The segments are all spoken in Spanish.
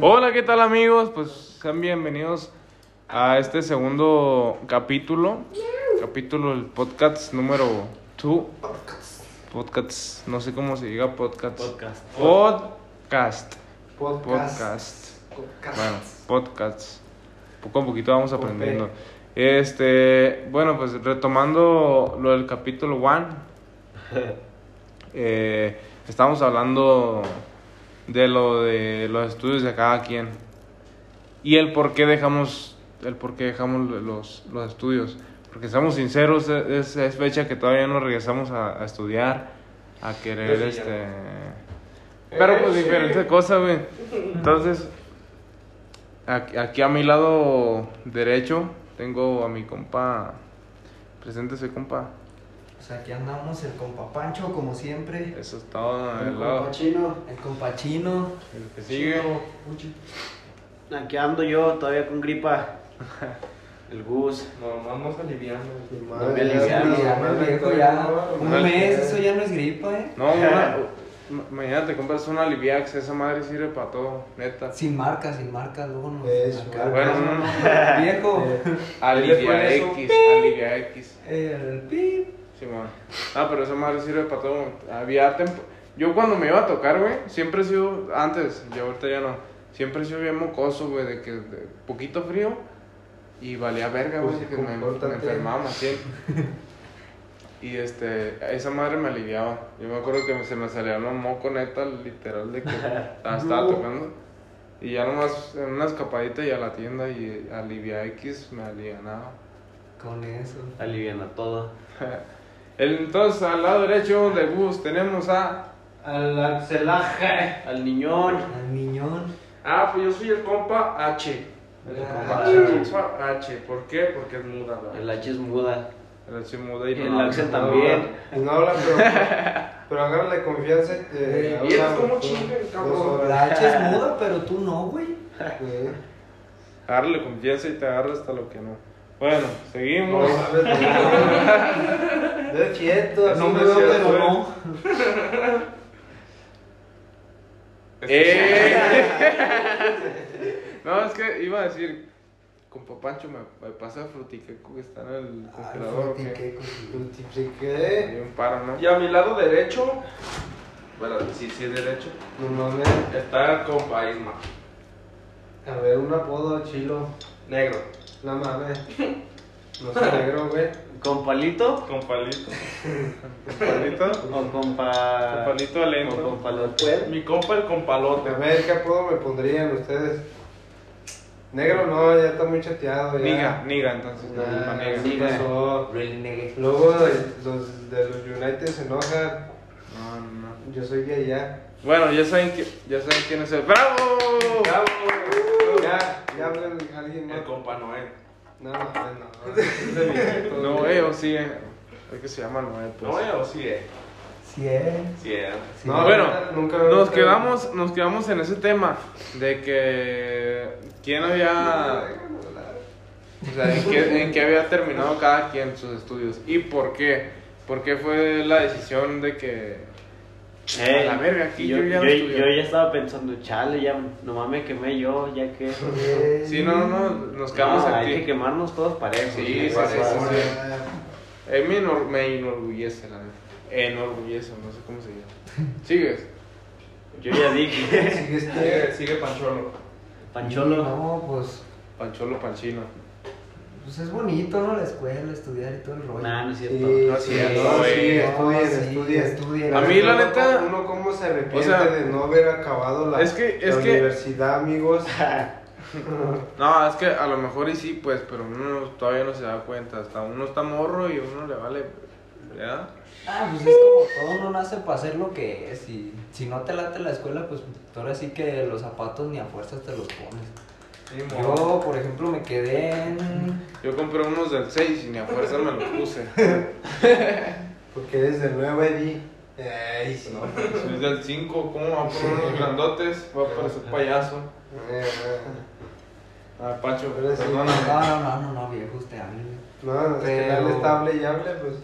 Hola, ¿qué tal amigos? Pues sean bienvenidos a este segundo capítulo. Capítulo del podcast número 2. Podcast. No sé cómo se diga podcast. Podcast. Podcast. Podcast. Podcast. Podcast. Bueno, podcast. Poco a poquito vamos aprendiendo. Este, bueno, pues retomando lo del capítulo 1. Eh, estamos hablando de lo de los estudios de cada quien. Y el por qué dejamos el por qué dejamos los, los estudios. Porque seamos sinceros es, es fecha que todavía no regresamos a, a estudiar a querer sí, este pero pues Eh, sí. diferentes cosas güey. Entonces aquí, aquí a mi lado derecho tengo a mi compa preséntese compa Pues aquí andamos el compa Pancho, como siempre. eso es todo El el lado compa chino. El compa Chino. el que sigue Aquí ando yo todavía con gripa. El Gus. no vamos aliviando No me aliviaron, Ya, no, ya. no, Un no, mes, eso ya no es gripa, eh. No, mañana te compras una Aliviax, esa madre sirve para todo, neta. Sin marca, sin marca, luego no. Acá. Bueno, no, no. Viejo. Alivia ¿Cuál es? X, Alivia X. El pip. Sí, man. Ah, pero esa madre sirve para todo. Había tempo- Yo cuando me iba a tocar, güey, siempre he sido, antes, y ahorita ya no, siempre he sido bien mocoso, güey, de que de poquito frío y valía verga, güey, Pues, que me, me enfermaba así. Y este, esa madre me aliviaba. Yo me acuerdo que se me salía una moco neta, literal, de que estaba, tocando. Y ya nomás en una escapadita y a la tienda y Alivia X me alivianaba. Con eso. Aliviana todo. El- Entonces, al lado derecho de Gus tenemos a. Al Axelaje. Al niñón. Al niñón. Ah, pues yo soy el compa H. El Ah, compa, H. el H. ¿Por qué? Porque es muda, ¿verdad? El H es muda. El H es muda y Y no el Axel también. No habla, pero, pero agárrale confianza y te Eh, y eres como chinga, dos cabrón. La H es muda, pero tú no, güey. Sí. Agárrale confianza y te agarra hasta lo que no. Bueno, seguimos. Así No me no veo, pero no. ¡Eh! no, es que iba a decir. Compa Pancho, me, me pasa frutiqueco que está en el congelador. ¿o qué? Qué Multipliqué. Hay un paro, ¿no? Y a mi lado derecho, bueno, sí, sí es derecho, No mames. está el compa Isma, A ver, un apodo chilo. negro, No mames. Negro, güey. ¿Con palito? Con palito. Con palito. ¿O con pa... Con palito alento. o con palote? mi compa el compalote. A ver, ¿qué apodo me pondrían ustedes? Negro no, ya está muy chateado. Ya. Niga, niga, entonces. Nah, niga. ¿qué Niga. pasó? Really nigga. Luego los de los United se enojan. No, no, no. Yo soy de allá. Bueno, ya saben, que, ya saben quién es el. ¡Bravo! Bravo. Ya, ya habla alguien más. El compa Noé. No, no, no. Es No, güey. eh, o sí, eh. Es que se llama Noé, pues. ¿Noé o sí es? Sí, eh. Sí es. Sí. No, bueno, nunca- nunca nos quedamos, nos quedamos en ese tema de que quién había, o sea, en qué, en qué había terminado cada quien sus estudios y por qué, por qué fue la decisión de que Eh, a la verga aquí yo, yo, ya no yo, yo ya estaba pensando, chale, ya nomás me quemé yo, ya que... Sí, no, no, no, nos quedamos No, hay que aquí. quemarnos todos parejos. Sí, ¿no? sí, sí, Para- sí. Eh, me, enor- me enorgullece, la neta. Enorgullece, no sé cómo se llama. ¿Sigues? Yo ya dije, Sigue este- Sigue, sigue Pancholo. Pancholo. No, pues, Pancholo Panchino. Pues es bonito, ¿no? La escuela, estudiar y todo el rollo. Nah, no es cierto. Sí, No es cierto, güey. sí, No, estudien, sí, estudien. estudien. A mí, la Uno neta- Uno cómo se arrepiente o sea, de no haber acabado la, es que- es la que- universidad, amigos. No, es que a lo mejor y sí, pues, pero uno todavía no se da cuenta. Hasta uno está morro y uno le vale. ¿Ya? Ah, pues es como todo, uno nace para hacer lo que es. Y si no te late la escuela, pues ahora sí que los zapatos ni a fuerzas te los pones. Yo, por ejemplo, me quedé en. Yo compré unos del 6 y ni a fuerza me los puse. Porque eres del nuevo Eddie. Ay, sí. Soy del 5, ¿cómo va a poner unos grandotes? Voy a parecer payaso. Eh, eh. Ah, Pacho, Pero sí. No, no, no, no, no, viejo, usted hable. No, es que dale está hable y hable, pues.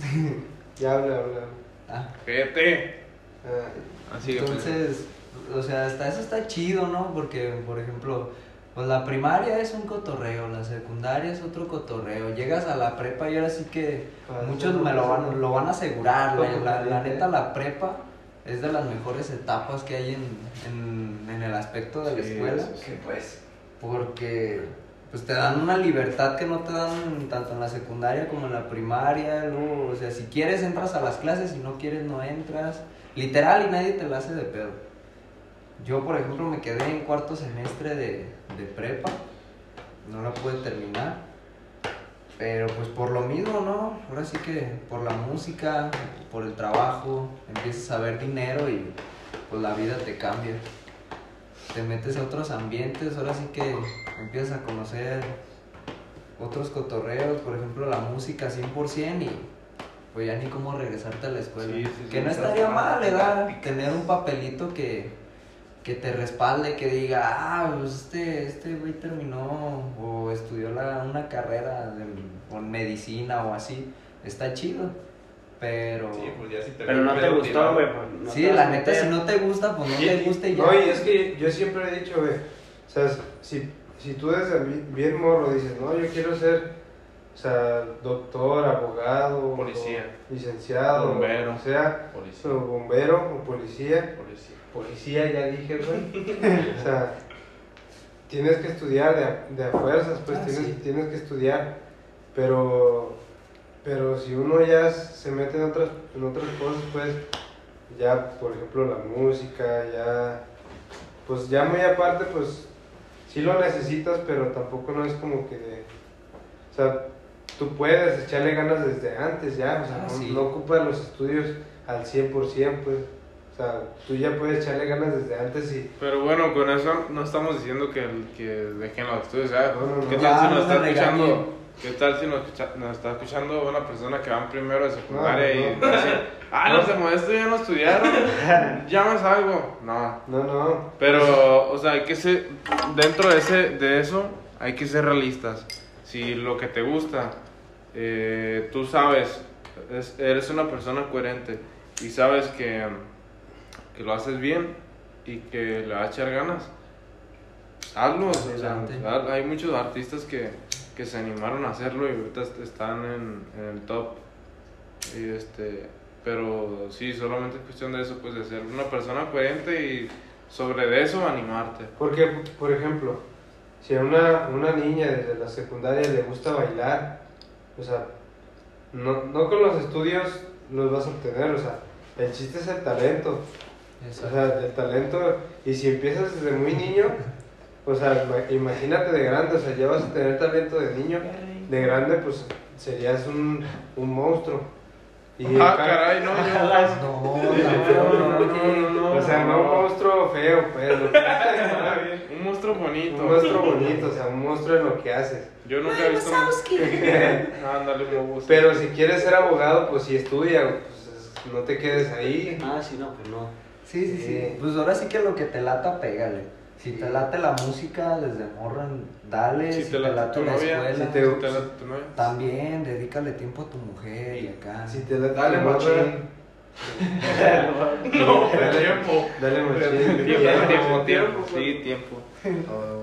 ya hable, hable. hable. Ah, Fíjate. Ah, Así que pues, entonces, o sea, hasta eso está chido, ¿no? Porque, por ejemplo, pues la primaria es un cotorreo, la secundaria es otro cotorreo. Llegas a la prepa y ahora sí que muchos me lo van, lo van a asegurar. La, la- la Sí. neta, la prepa es de las mejores etapas que hay en, en, en el aspecto de la Sí, escuela. sí, sí. Que pues. Porque pues te dan una libertad que no te dan tanto en la secundaria como en la primaria. Luego, o sea, si quieres entras a las clases, si no quieres no entras. Literal y nadie te la hace de pedo. Yo, por ejemplo, me quedé en cuarto semestre de, de prepa. No la pude terminar. Pero pues por lo mismo, ¿no? Ahora sí que por la música, por el trabajo, empiezas a ver dinero y pues la vida te cambia te metes a otros ambientes, ahora sí que empiezas a conocer otros cotorreos, por ejemplo la música 100% y pues ya ni cómo regresarte a la escuela. Sí, sí, sí, que no estaría mal, ¿verdad? Tener un papelito que, que te respalde, que diga, ah, pues este, este güey terminó o estudió la, una carrera de, en medicina o así, está chido, pero... Sí, pues ya si te Pero no te gustó, güey. pues, no Sí, la neta, si no te gusta, pues no Y- te gusta y ya. No, y es que yo siempre he dicho, güey, o sea, si, si tú desde bi- bien morro dices, no, yo quiero ser, o sea, doctor, abogado, Policía. o licenciado, Bombero. o sea, Policía. o bombero o policía, Policía. policía ya dije, güey, o sea, tienes que estudiar de a, de a fuerzas, pues Ah, tienes, sí. tienes que estudiar, pero, pero si uno ya se mete en otras, en otras cosas, pues, ya, por ejemplo, la música, ya, pues ya muy aparte, pues, sí lo necesitas, pero tampoco no es como que, de- o sea, tú puedes echarle ganas desde antes ya, o sea, Ah, no, sí. no ocupas los estudios al 100%, pues, o sea, tú ya puedes echarle ganas desde antes y... Pero bueno, con eso no estamos diciendo que, que dejen los estudios. ¿sabes? No, no, no. ¿Qué Ya, tal si no nos está escuchando? ¿Qué tal si nos, escucha- nos está escuchando una persona que va en primero de secundaria No, y no. dice, ah, los de Modesto ya no estudiaron, ya me salgo? No. No, no, Pero, o sea, hay que ser, dentro de, ese, de eso, hay que ser realistas. Si lo que te gusta, eh, tú sabes, es- eres una persona coherente y sabes que, que lo haces bien y que le vas a echar ganas, pues hazlo. o sea, haz- hay muchos artistas que, que se animaron a hacerlo y ahorita est- están en, en el top. Y este, pero sí, solamente es cuestión de eso, pues de ser una persona coherente y sobre de eso animarte. Porque, por ejemplo, si a una, una niña desde la secundaria le gusta bailar, o sea, no, no con los estudios los vas a obtener, o sea, el chiste es el talento, o sea, el talento, y si empiezas desde muy niño, o sea, ima- imagínate de grande, o sea, ya vas a tener talento de niño, de grande pues serías un, un monstruo. Y ah, ca- caray, no, yo- No, no, oye. O sea, no un monstruo feo, pues, lo que- un monstruo bonito. un monstruo bonito, o sea, un monstruo en lo que haces. Yo nunca he visto un... Ándale, un. Pero si quieres ser abogado, pues si estudia, pues es- no te quedes ahí. Ah, sí, no, pues no. Sí, sí, sí. Sí. Pues ahora sí que lo que te lata, pégale. Si te late la música, desde morra, dale. si Si, te late tu la novia, escuela, si te- si te late tu novia. también dedícale tiempo a tu mujer y acá. Si te late Dale tu machín. No, pero tiempo. Dale machín. Tiempo, tiempo, Tiempo, tiempo. pues. Sí, tiempo.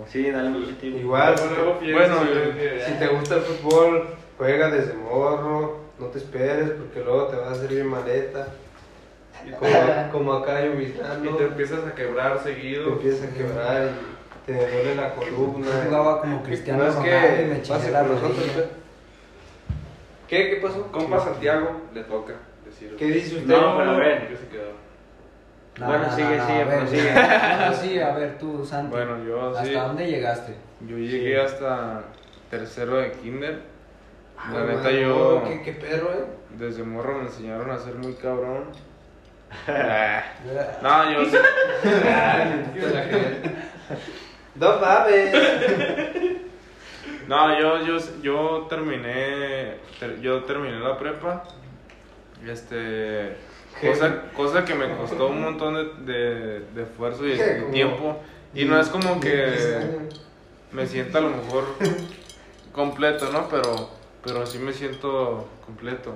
Sí, dale mucho tiempo. Igual, Bueno, yo- que- si te gusta el fútbol, juega desde morro, no te esperes porque luego te vas a hacer bien maleta. Como, como acá yo Y te empiezas a quebrar te seguido. empiezas a quebrar y te duele la columna. Yo jugaba como Cristiano No es Ronaldo y que me pase la nosotros. rodilla. pues. ¿Qué? ¿Qué pasó? Compa Santiago le toca decir. ¿Qué dice usted? No, pero a ver. ¿Qué se quedó? No, Bueno, no, sigue, no, sigue, ver, prosigue. Bueno, sí, a ver tú, Santi. Bueno, yo ¿Hasta sí. dónde llegaste? Yo llegué hasta tercero de kinder. Ah, La neta, yo ¿Qué, qué perro, eh? desde morro me enseñaron a ser muy cabrón. Ah, no, yo sí. No mames. No, yo, yo, yo terminé, ter- yo terminé la prepa, este, cosa, cosa que me costó un montón de, de, de esfuerzo y tiempo, y no es como que 10 años. me sienta a lo mejor completo, ¿no? Pero, pero sí me siento completo.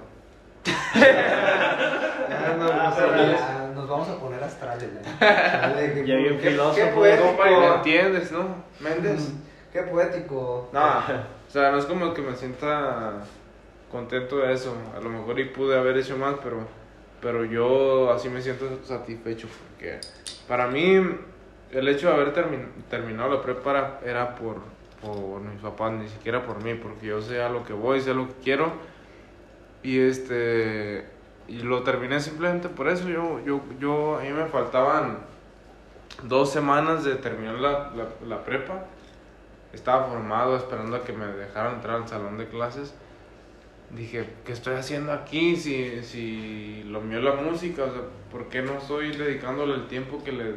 Ya, no, no sabes. Ya, nos vamos a poner astrales, qué- Ya bien filósofo, ¿me entiendes, no? Méndez. Qué poético. No, o sea, no es como que me sienta contento de eso. A lo mejor y pude haber hecho más, pero, pero yo así me siento satisfecho porque para mí el hecho de haber termi- terminado la prepa era- por, por mis papás, ni siquiera por mí, porque yo sé a lo que voy, sé lo que quiero y este y lo terminé simplemente por eso. Yo, yo, yo a mí me faltaban dos semanas de terminar la, la, la prepa estaba formado esperando a que me dejaran entrar al salón de clases. Dije, ¿qué estoy haciendo aquí? Si, si lo mío es la música, o sea, ¿por qué no estoy dedicándole el tiempo que le,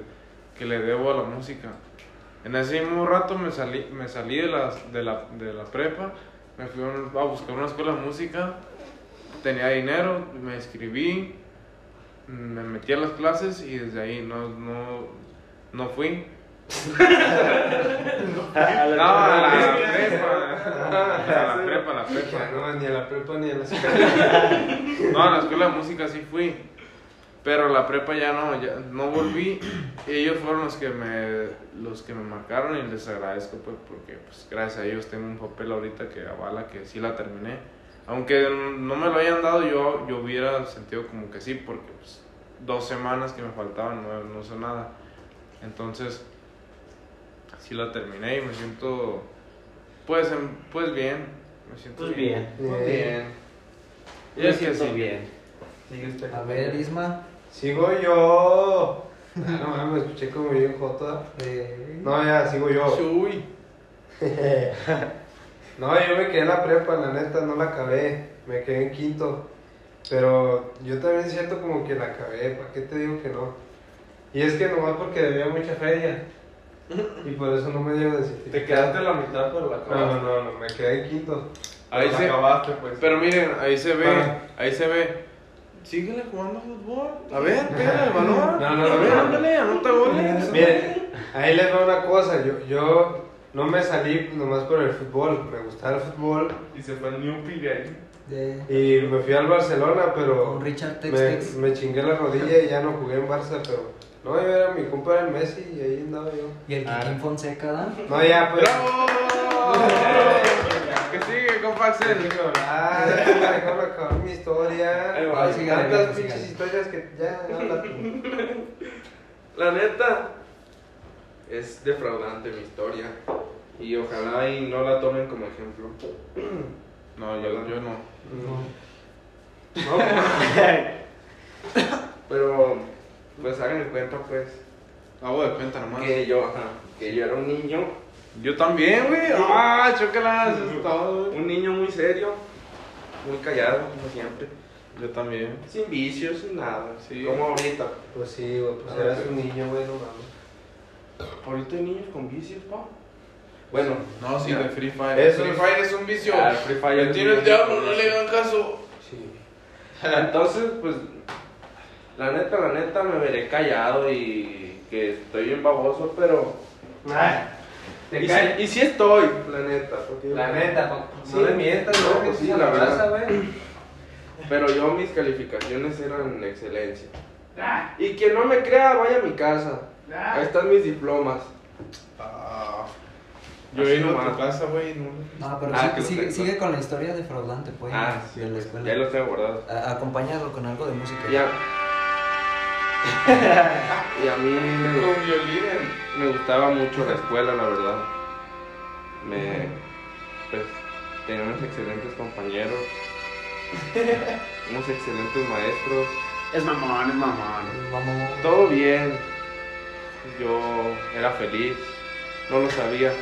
que le debo a la música? En ese mismo rato me salí, me salí de, las, de, la, de la prepa, me fui a buscar una escuela de música, tenía dinero, me inscribí, me metí a las clases y desde ahí no, no, no fui. A la- No, a la prepa. A la prepa, a la prepa. no, ni a la prepa ni a la escuela. No, a la escuela de música sí fui. Pero a la prepa ya no, ya no volví. Ellos fueron los que me los que me marcaron y les agradezco pues porque pues gracias a ellos tengo un papel ahorita que avala que sí la terminé. Aunque no me lo hayan dado, yo, yo hubiera sentido como que sí, porque pues, dos semanas que me faltaban no, no sé nada. Entonces, sí la terminé y me siento, pues, pues bien. Me siento Pues bien. Pues bien. Y Me es que siento sí. bien. A ver, Isma. Sigo yo. Ah, no mames, me escuché como bien jota. Eh, No, ya, sigo yo. Uy. No, yo me quedé en la prepa, la neta, no la acabé. Me quedé en quinto. Pero yo también siento como que la acabé. ¿Para qué te digo que no? Y es que nomás porque debía mucha feria. Y por eso no me el certificado. Te quedaste la mitad, pero la No, acabaste. no, no, no, me quedé en quinto. Ahí La se, acabaste, pues. pero miren, ahí se ve, Ah. ahí se ve. Síguele jugando fútbol. A ver, pégale el balón. No, no, a no, ver, no. ándale, anota goles. Miren, ahí les va una cosa. Yo, yo no me salí nomás por el fútbol. Me gustaba el fútbol. Y se fue el Newpie de ahí. de, Y me fui al Barcelona, pero con Richard Tex me, Tex. me chingué la rodilla y ya no jugué en Barça. Pero no, yo era mi compa era el Messi y ahí andaba yo. Y el Ah. Kikín Fonseca, ¿da? No, ya, pues. ¡Bravo! Que sigue, compa Axel. Ya, déjame acabar mi historia. Hay tantas pinches historias que ya, habla tú. La neta, es defraudante mi historia. Y ojalá y no la tomen como ejemplo. No, yo, yo no. No, Pero, pues hagan de cuenta, pues, Hago de cuenta nomás. que yo, ajá, que yo era un niño, Yo también, güey. Ah, chócalas, todo, un niño muy serio, muy callado, como siempre. Yo también. Sin vicios, sin nada. Sí. Como ahorita. Pues sí, güey, pues Ah, eras un niño, güey, no mames. Ahorita hay niños con vicios, pa. Bueno, No, sí, de Free Fire. Eso Free Fire es un vicio. Ah, el Free Fire Me es tiene un el vicio. diablo, no le hagan caso. Sí. Entonces, pues, la neta, la neta, me veré callado y que estoy bien baboso, pero... Ay, te Y sí, y sí estoy, la neta. porque- La neta, no Sí. le mientas, No, no, pues que sí, la verdad. Pero yo mis calificaciones eran excelencia. Y quien no me crea, vaya a mi casa. Ahí están mis diplomas. Ah, yo Así he ido a tu casa, güey. No. No, pero Ah, sí- lo sigue, con la historia defraudante, pues, Ah, sí, de la escuela. ya los tengo guardados. A- acompáñalo con algo de música. Y a, y a mí me, Con violín. me gustaba mucho la escuela, la verdad. Me, pues, tenía unos excelentes compañeros, unos excelentes maestros. Es mamón, es mamón. Vamos. Todo bien. Yo era feliz. No lo sabía.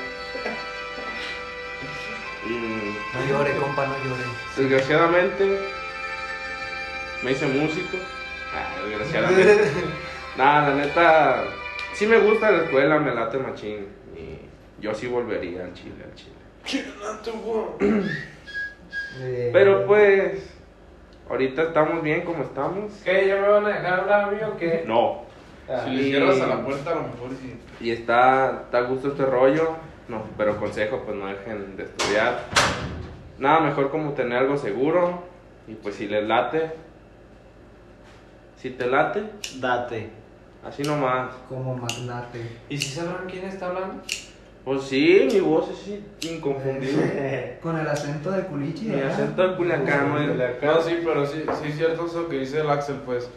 Y No llore, compa, no llore. desgraciadamente me hice músico. Ah, desgraciadamente. Nada, la neta. Sí me gusta la escuela, me late machín. Y yo sí volvería al Chile, al Chile. Eh, Pero pues. Ahorita estamos bien como estamos. ¿Qué? ¿Ya me van a dejar hablar a mí o qué? No. Ah, Si le Y- cierras a la puerta, a lo mejor sí. Y está, está a gusto este rollo. No, pero consejo, pues no dejen de estudiar. Nada mejor como tener algo seguro. Y pues si les late, Si te late, Date. así nomás. Como magnate. ¿Y si sabrán quién está hablando? Pues sí, mi voz es sí, inconfundible. Con el acento de culichi. Mi ¿verdad? acento de Culiacán, güey. No, sí, pero sí, sí es cierto eso que dice el Axel, pues.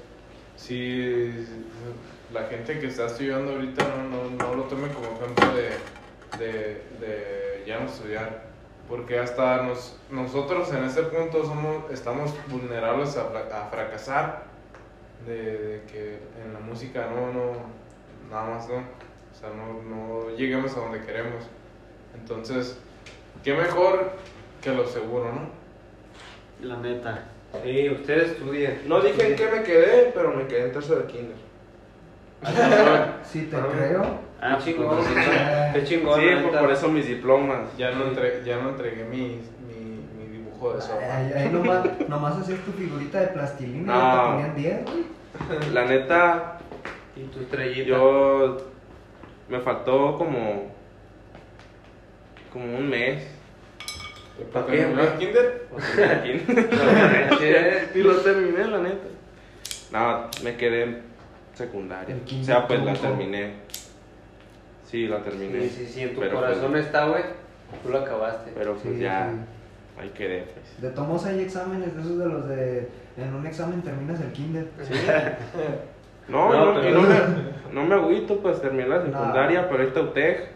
Si la gente que está estudiando ahorita no, no, no lo tome como ejemplo de, de, de ya no estudiar. Porque hasta nos, nosotros en este punto somos, estamos vulnerables a, fra- a fracasar. De, de que en la música no, no, nada más no. O sea, no, no lleguemos a donde queremos. Entonces, qué mejor que lo seguro, ¿no? La neta. Sí, ustedes estudien. No dije en qué me quedé, pero me quedé en tercero de kinder. Sí, te Ah. creo. Ah, Qué chingón. pues, sí. Qué chingón. Sí, la por, por eso mis diplomas. Ya no, entre- ya no entregué mi, mi, mi dibujo de sopa. Ahí, ahí nomás, nomás hacías tu figurita de plastilina y No. te ponían 10, güey. La neta, Y tu estrellita. yo me faltó como como un mes. ¿Para qué, ¿Terminó el kinder? y lo terminé, la neta. No, me quedé secundaria. O sea, pues la terminé. Sí, la terminé. Sí, sí, sí, en tu Pero, corazón pues, está, güey. Tú lo acabaste. Pero pues Sí, ya, sí. ahí quedé. Pues. De tomos hay exámenes de esos de los de. En un examen terminas el kinder. No, No, no, pero- y no, me, no me agüito, pues terminé la secundaria, pero ahorita UTEC.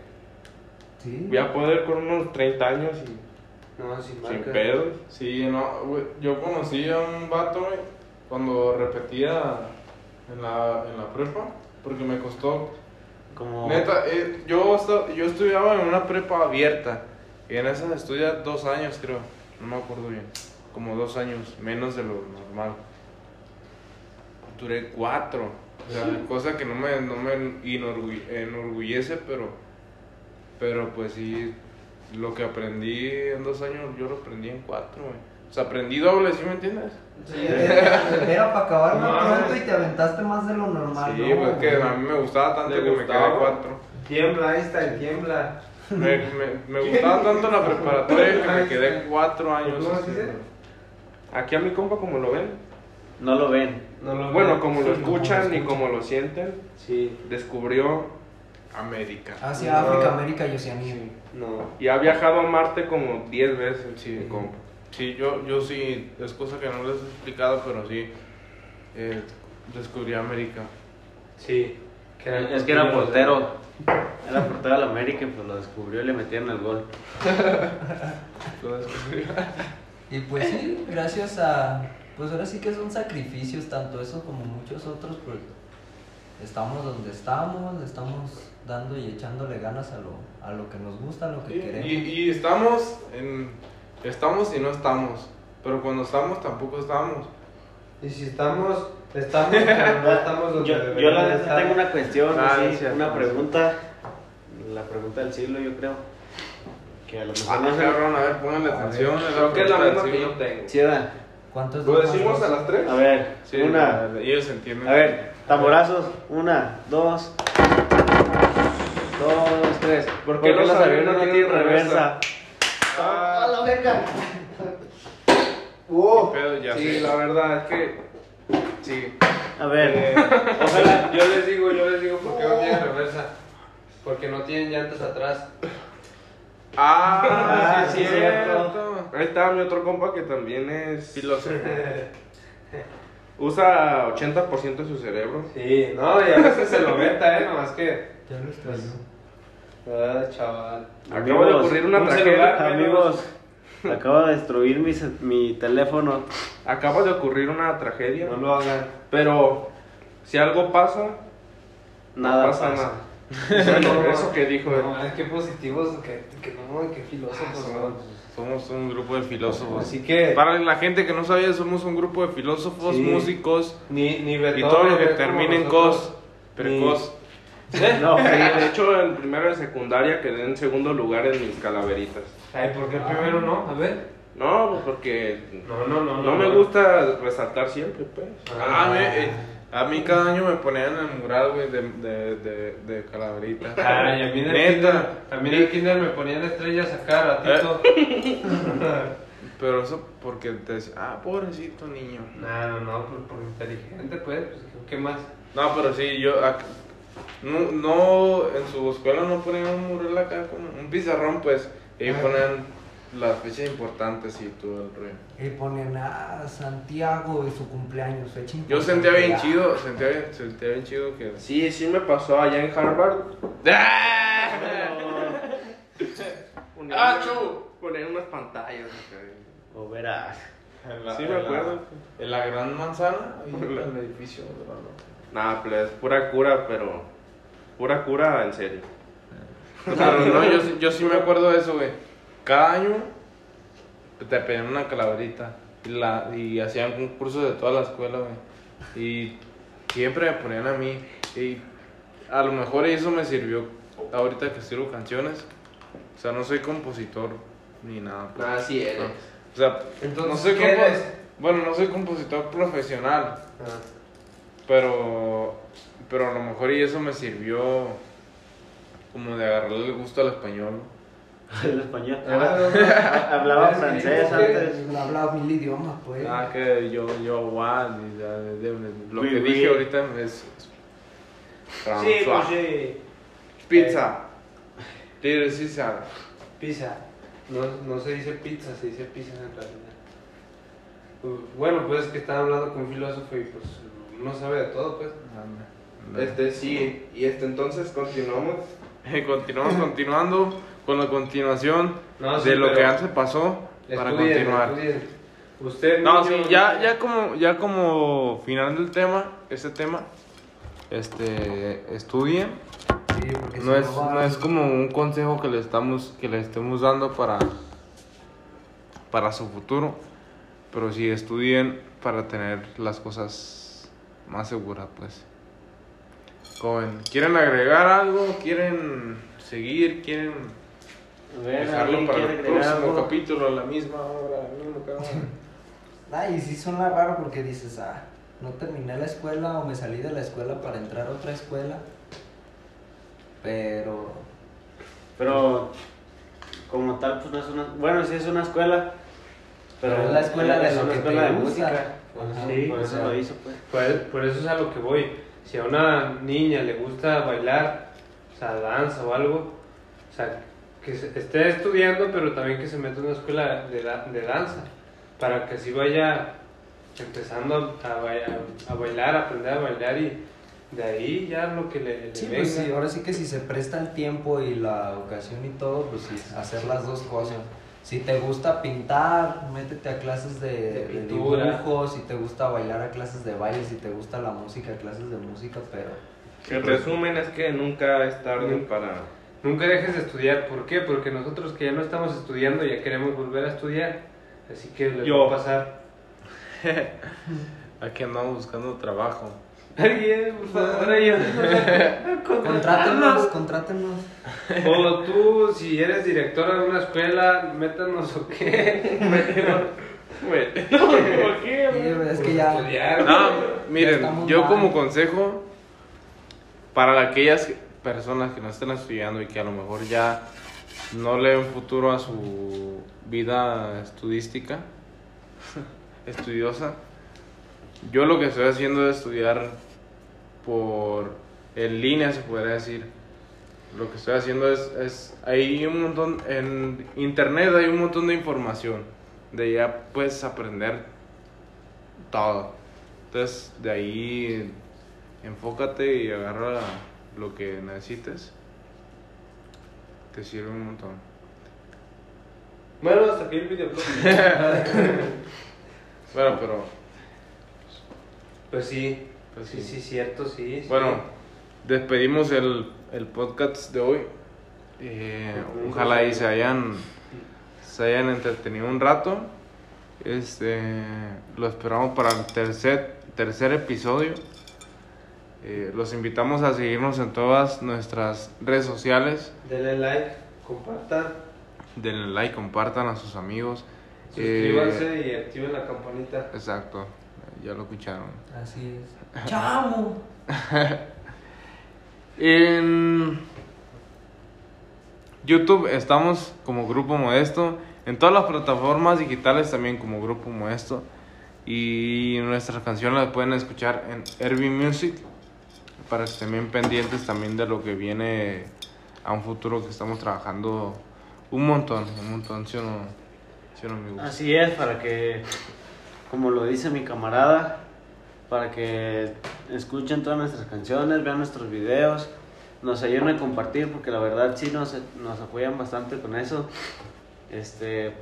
Sí. Voy a poder con unos 30 años y No, sin sin pedos. Sí, no, güey, yo conocí a un vato, güey, cuando repetía en la, en la prepa, porque me costó. Como. Neta, eh, yo, yo estudiaba en una prepa abierta, y en esa estudié dos años, creo, no me acuerdo bien, como dos años, menos de lo normal. Duré cuatro, o sea, cosa que no me, no me enorgu- enorgullece, pero, pero pues sí, lo que aprendí en dos años, yo lo aprendí en cuatro, güey. O sea, aprendí doble, ¿sí me entiendes? Sí, Era, para acabar más No, pronto y te aventaste más de lo normal. Sí, ¿no? pues que a mí me gustaba tanto ¿Le que me quedé cuatro. Tiembla, ahí está el tiembla. Me, me, me gustaba tanto la preparatoria que me quedé cuatro años. ¿Cómo se dice? Aquí a mi compa, como lo ven, No lo ven. No lo bueno, veo. como lo Sí, escuchan y escuchan. como lo sienten, Sí, descubrió América. Hacia No. África, América y Oceanía. no. y ha viajado a Marte como 10 veces. Sí. mi compa. Sí, yo, yo sí, es cosa que no les he explicado, pero sí, eh, descubrí América. Sí. que era Es que era portero. Era portero de la América y pues lo descubrió y le metieron el gol. Lo descubrí. Y pues sí, gracias a. Pues ahora sí que son sacrificios, tanto eso como muchos otros, pues estamos donde estamos, estamos dando y echándole ganas a lo, a lo que nos gusta, a lo que queremos. y, y estamos en, estamos y no estamos, pero cuando estamos tampoco estamos. Y si estamos, estamos, pero no estamos donde Yo, yo deberíamos la estar. tengo una cuestión, Ah, así, cierto. una pregunta. La pregunta del siglo, yo creo. Que a lo mejor Ah, no se cabrón, a ver, pónganle atención. Creo que es la misma que yo tengo. Sí. ¿Cuántos ¿Lo decimos a las 3? A ver, Sí, una. ellos entienden. A ver, tamborazos. Una, dos. Dos, tres. ¿Por qué los aviones no tienen reversa? Ah, la verga! Qué pedo, ya sí, sé. la verdad es que. Sí. A ver, Eh, ojalá. Yo les digo, yo les digo, ¿por qué no tienen reversa? Porque no tienen llantas atrás. Ah, Ah, sí, es cierto. cierto. Ahí está mi otro compa que también es. Filósofo. Usa 80% de su cerebro. Sí, no, y a veces se lo venta, ¿eh? Nomás que. Ya lo extrañó. Ah, chaval. Acaba de ocurrir una un tragedia. celular, Amigos, acabo de destruir mi, mi teléfono. Acaba de ocurrir una tragedia. No lo hagan. Pero si algo pasa, Nada no pasa, pasa. nada. Eso que dijo. No, es que positivos, que, que no, que filósofos son. Somos un grupo de filósofos. Así que. Para la gente que no sabía, somos un grupo de filósofos, Sí. músicos Ni, ni y Beethoven todo lo que termine en cos. Precos. No, Sí, de hecho, en primero de secundaria quedé en segundo lugar en mis calaveritas. Ay, ¿por qué primero no? A ver. No, pues porque No, no, no. no me gusta resaltar siempre, pues. Ah, me- eh, a mí cada año me ponían en el mural, güey, de, de, de, de calaverita. Ay, a mí en el Neta. kinder, a mí en el kinder me ponían estrellas acá, ratito. Pero eso porque te decía, ah, pobrecito niño. No, no, no, por, por inteligente, pues, pues, ¿qué más? No, pero sí, yo. No, no, en su escuela no ponían un mural acá, como un pizarrón, pues. Y ahí Ah. ponían las fechas importantes y todo el rollo. Y ponen a Santiago y su cumpleaños, fecha Yo sentía bien chido, sentía bien, sentía bien chido que. Sí, sí me pasó allá en Harvard. Ponían, ¡Ah, chu! ponían unas pantallas. O verás. La- Sí, me la- acuerdo. En la gran manzana, ahí en el edificio. de Nah, pues pura cura, pero. Pura cura en serio. Pero no, yo, sí- yo sí me acuerdo de eso, güey. Cada año te pedían una calaverita y, la, y hacían concursos de toda la escuela, güey. Y siempre me ponían a mí. Y a lo mejor eso me sirvió ahorita que escribo canciones. O sea, no soy compositor ni nada. pues. Nada, sí eres. O sea, Entonces, no soy ¿qué eres? Bueno, no soy compositor profesional, Ah, pero pero a lo mejor y eso me sirvió como de agarrarle el gusto al español. El español. Ah, Hablaba Es francés antes. Hablaba mil idiomas, pues. Ah, que yo, yo, de- lo que dije ahorita es. es Sí, pues sí. Pizza. Little Caesar. Pizza. No, no se dice pizza, se dice pizza en realidad. Bueno, pues es que están hablando con un filósofo y pues uno sabe de todo, pues. Este sí, y este entonces continuamos. Continuamos continuando con la continuación No, sí, de lo que antes pasó para Estudien, continuar. estudien. Usted, No, sí, ya, ya como, ya como final del tema, ese tema, este, estudien. Sí, porque si No es, no es como un consejo que le estamos, que le estemos dando para, para su futuro, pero sí estudien para tener las cosas más seguras, pues. ¿quieren agregar algo? ¿Quieren seguir? ¿Quieren ver, dejarlo ¿alguien para quiere el próximo algo? capítulo a la misma hora, al mismo canal? Ay, sí suena raro porque dices, ah, no terminé la escuela o me salí de la escuela para entrar a otra escuela. Pero Pero como tal, pues no es una. Bueno, sí es una escuela. Pero es la escuela de es lo una que escuela te de gusta. música. Ajá, sí, por eso lo hizo, pues. Por, por eso es a lo que voy. Si a una niña le gusta bailar, o sea, danza o algo, o sea, que se- esté estudiando, pero también que se meta en una escuela de, de danza, para que así vaya empezando a, ba- a bailar, a aprender a bailar y de ahí ya lo que le, le sí, venga. pues sí, ahora sí que si se presta el tiempo y la ocasión y todo, pues sí, hacer las dos cosas. Si te gusta pintar, métete a clases de, De de dibujo, si te gusta bailar a clases de baile, si te gusta la música, a clases de música, pero El resumen es que nunca es tarde para. Nunca dejes de estudiar. ¿Por qué? Porque nosotros que ya no estamos estudiando ya queremos volver a estudiar. Así que les Yo. va a pasar. Aquí andamos buscando trabajo. Alguien, por favor, ayúdanos. contrátenos, contrátenos. O tú, si eres director de una escuela, métanos o qué. ¿Por qué? Sí, es que ya... Estudiar. No, miren, estamos yo mal. como consejo para aquellas personas que no estén estudiando y que a lo mejor ya no le ven futuro a su vida estudística, estudiosa, yo lo que estoy haciendo es estudiar por en línea, se podría decir. Lo que estoy haciendo es, es hay un montón, en internet hay un montón de información, de ya puedes aprender todo. Entonces, de ahí enfócate y agarra lo que necesites. Te sirve un montón. Bueno, hasta aquí el videoblog. Bueno, pero Pues sí, Pues sí, sí. sí, cierto, sí. sí. bueno, despedimos el, el podcast de hoy. Eh, ojalá y se hayan se hayan entretenido un rato. Este lo esperamos para el tercer tercer episodio. Eh, los invitamos a seguirnos en todas nuestras redes sociales. Denle like, compartan, Denle like, compartan a sus amigos. suscríbanse Eh, y activen la campanita. exacto, ya lo escucharon. Así es. ¡Chamo! En- YouTube estamos como Grupo Modesto. En todas las plataformas digitales también como Grupo Modesto. Y nuestras canciones las pueden escuchar en Herbie Music. Para que estén bien pendientes también de lo que viene a un futuro que estamos trabajando un montón. Un montón, ¿sí o no? ¿Sí o no, amigos? Así es, para que, como lo dice mi camarada, para que escuchen todas nuestras canciones, vean nuestros videos, nos ayuden a compartir, porque la verdad sí nos, nos apoyan bastante con eso. Este,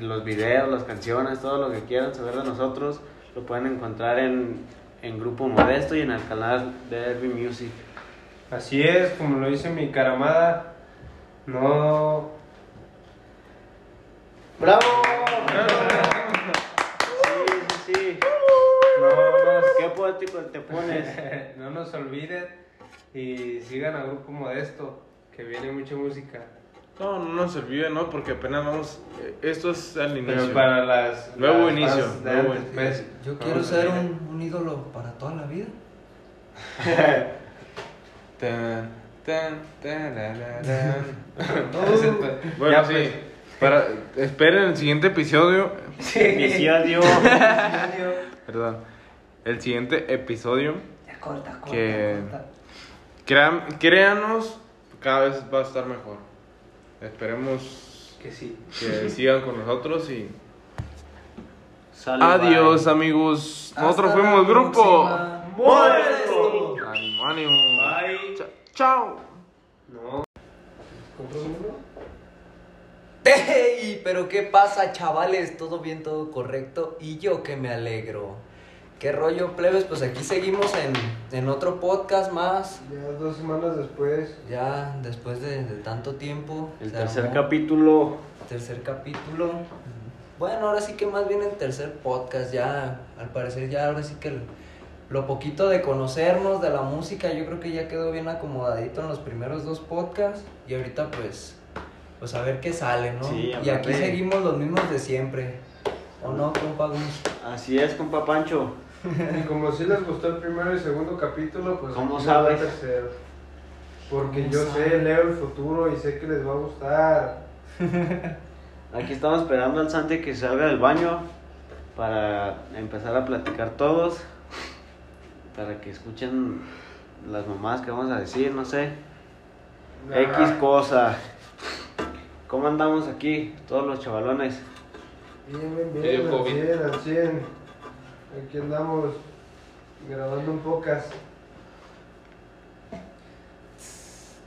los videos, las canciones, todo lo que quieran saber de nosotros, lo pueden encontrar en, en Grupo Modesto y en el canal de Herbie Music. Así es, como lo dice mi caramada, no... ¡Bravo! Sí. No nos, Qué poético te pones. no nos olviden y sigan a Grupo Modesto, que viene mucha música. No, no nos olviden, ¿no? Porque apenas vamos. eh, Esto es al inicio. Pero para las... Nuevo las inicio, nuevo antes, inicio. Yo quiero ser un, un ídolo para toda la vida. Tan, tan, tarararán. Bueno, ya, sí. pues, para, esperen el siguiente episodio. Episodio. Perdón. El siguiente episodio. Ya corta, corta, Que- corta. Crean, créanos, cada vez va a estar mejor. Esperemos Que sí. que sigan con nosotros y. Sale, Adiós, bye. amigos. Nosotros Hasta fuimos grupo. Modesto. Ánimo, ánimo. Bye. Cha- Chao. No. ¿Compró uno? ¡Ey! Pero ¿qué pasa, chavales? ¿Todo bien, todo correcto? Y yo que me alegro. ¿Qué rollo, plebes? Pues aquí seguimos en, en otro podcast más. Ya dos semanas después. Ya después de, de tanto tiempo. El tercer armó. capítulo. Tercer capítulo. Bueno, ahora sí que más bien el tercer podcast, ya, al parecer ya ahora sí que el- lo poquito de conocernos de la música, yo creo que ya quedó bien acomodadito en los primeros dos podcasts y ahorita pues, pues a ver qué sale, ¿no? Sí, y aquí seguimos los mismos de siempre, ¿o no, compa Gus? Así es, compa Pancho. Y como si les gustó el primero y segundo capítulo, pues ¿Cómo va el sabes? tercero. Porque ¿Cómo yo sabes? sé, leo el futuro y sé que les va a gustar. Aquí estamos esperando al Santi que salga del baño para empezar a platicar todos. Para que escuchen las mamás que vamos a decir, no sé. X cosa. ¿Cómo andamos aquí, todos los chavalones? Bien, bien, bien, al COVID. 100, al 100. Aquí andamos grabando un podcast.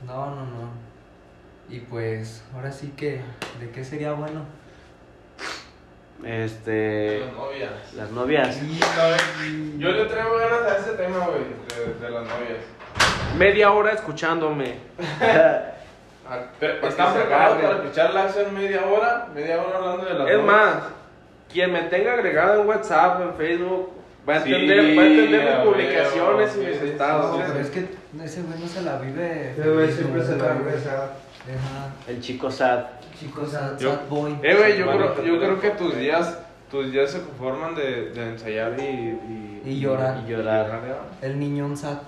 No, no, no. Y pues, ahora sí que, ¿de qué sería bueno? Este. Las novias. Las novias. Yo le traigo ganas a ese tema, güey, de, de las novias. Media hora escuchándome. Ah, ¿Están preparados para escucharla hace media hora? Media hora hablando de las Es novias. más, quien me tenga agregado en WhatsApp, en Facebook, va a Sí, entender, va a entender mis publicaciones y mis estados. No, pero es que ese güey no se la vive. Ese güey siempre se la regresa. El chico sad. Chicos, sad, Yo- sad boy. Eh, güey, yo, creo, yo creo que tus días, tus días se conforman de, de ensayar y, y, Y llorar. Y llorar. El niñón sad.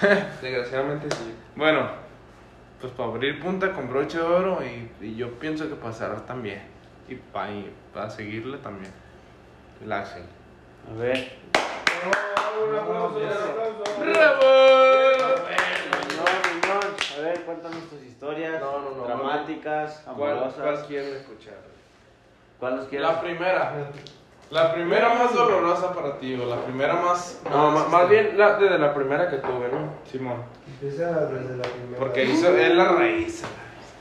Desgraciadamente sí. Bueno, pues para abrir punta con broche de oro y, y yo pienso que cerrar también. Y para seguirle también. Relaxen. A ver. Miñón, Miñón, A ver, cuéntanos tus historias. No, no, no, Dramáticas, ¿Cuál, amorosas. cuál quieren escuchar? ¿Cuál los quieres? La primera. La primera más dolorosa para ti, o la primera más... No, ma- más bien la, desde la primera que tuve, ¿no? Simón. Empieza desde la primera. Porque hizo, es la raíz.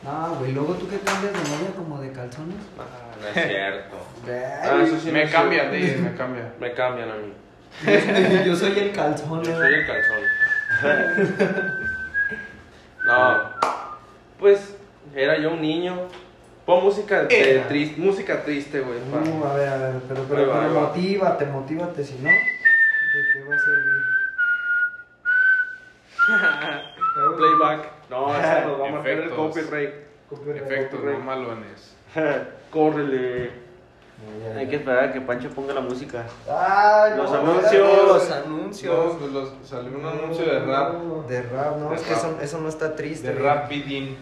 No, güey, luego tú que cambias de novia como de calzones. Ah, no es cierto. Ah, eso sí me no es cambia, cierto. di, me cambia. Me cambian a mí. Yo soy el calzón. Yo soy el calzón. no, pues era yo un niño. Pon música de triste, música triste, güey. Uh, a ver, a ver, pero, pero, va, pero motívate, motívate, si no, ¿de qué va a servir? Playback. No, esa nos va a marcar el copyright. Efectos no malones. Córrele. Hay que esperar a que Pancho ponga la música. Ay, Los no, anuncios. Los No, anuncios. pues los- salió un anuncio de rap. De rap, no, De es que rap. eso, eso no está triste. De güey. Rapidin.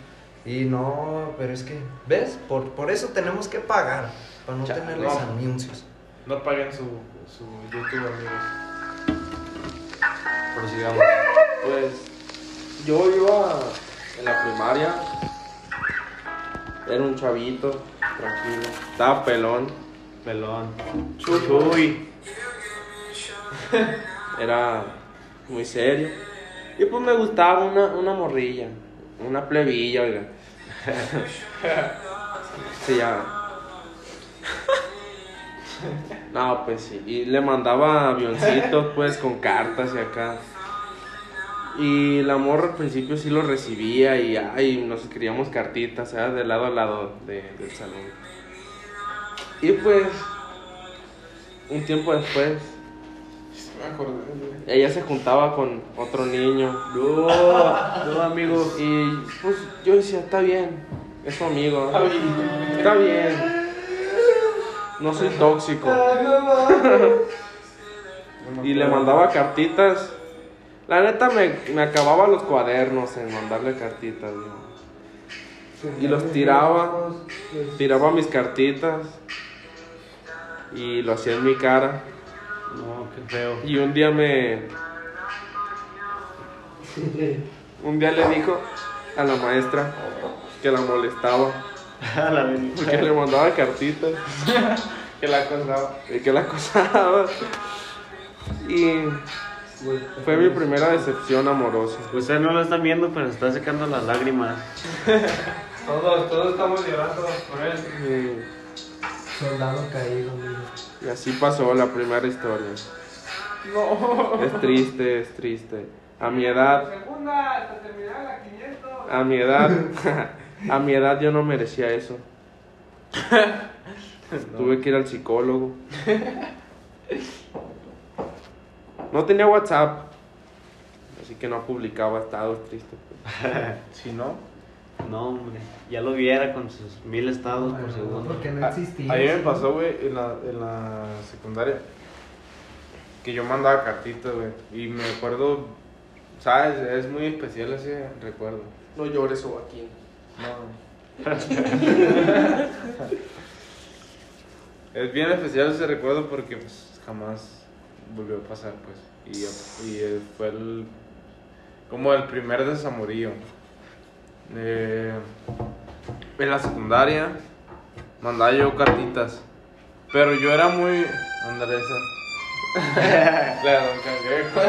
Y no, pero es que, ¿ves? Por, por eso tenemos que pagar, para no Chale, tener los no. anuncios. No paguen su, su YouTube, amigos. Prosigamos. Pues yo iba en la primaria. Era un chavito, tranquilo. Estaba pelón. Pelón. Chuy. Era muy serio. Y pues me gustaba una, una morrilla. Una plebilla, oiga. Sí, ya. No, pues sí. Y le mandaba avioncitos, pues, con cartas y acá. Y la morra al principio sí lo recibía y ay, nos escribíamos cartitas, ¿sabes? De lado a lado de- del salón. Y pues, un tiempo después, ella se juntaba con otro niño. No, no, amigo. Y pues yo decía, está bien, es su amigo. Está bien. No soy tóxico. Y le mandaba cartitas. La neta me, me acababa los cuadernos en mandarle cartitas. Y los tiraba. Tiraba mis cartitas. Y lo hacía en mi cara. No, qué feo. Y un día me. Un día le dijo a la maestra que la molestaba. A la. Porque le mandaba cartitas. Que la acosaba. Y que la acosaba. Y fue mi primera decepción amorosa. Ustedes no lo están viendo, pero está secando las lágrimas. Todos, todos estamos llorando por él. Soldado caído, amigo. y así pasó la primera historia. No. Es triste, es triste. A mi edad, Segunda, hasta terminar la 500. a mi edad, a mi edad yo no merecía eso. Tuve que ir al psicólogo. No tenía WhatsApp, así que no publicaba estados tristes. Si no. No, hombre. Ya lo viera con sus mil estados por Bueno, segundo. porque no A- existía. A mí me pasó, güey, en la, en la secundaria. Que yo mandaba cartitas, güey. Y me acuerdo, ¿sabes? Es muy especial ese recuerdo. No llores, Joaquín. No. es bien especial ese recuerdo porque pues jamás volvió a pasar, pues. Y, y eh, fue el, como el primer desamorío. Eh, en la secundaria mandaba yo cartitas. Pero yo era muy... Andresa. La don Cangrejo.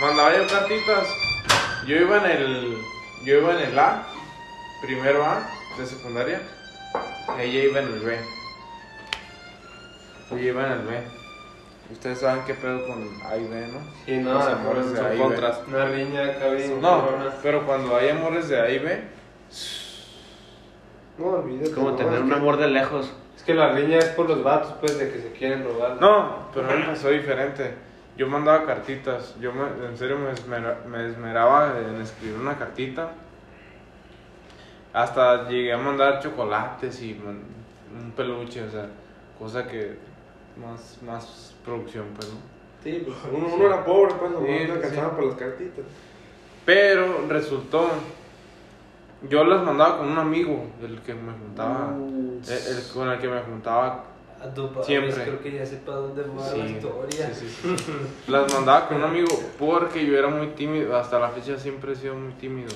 Mandaba yo cartitas. Yo iba en el. Yo iba en el A, primero A de secundaria. Ella iba en el B. Ella iba en el B. Ustedes saben qué pedo con A y B, ¿no? Y no, Los amores de son A y B. contras. Una riña acá bien. No, cabrona. pero cuando hay amores de A y B, No, olvídate. Es como no, tener es un que- amor de lejos. Es que la riña es por los vatos, pues, de que se quieren robar. No, pero a mí me pasó diferente. Yo mandaba cartitas. Yo me- en serio me, esmera- me esmeraba en escribir una cartita. Hasta llegué a mandar chocolates y man- un peluche, o sea, cosa que más, más producción, pues, ¿no? Sí, pues uno, uno era pobre, pues, nomás Sí, no alcanzaba sí. para las cartitas. Pero resultó, yo las mandaba con un amigo, el que me juntaba, el, el con el que me juntaba A tu padre, Siempre. Creo que ya sé para dónde va la historia. sí, sí, sí. Las mandaba con un amigo porque yo era muy tímido. Hasta la fecha siempre he sido muy tímido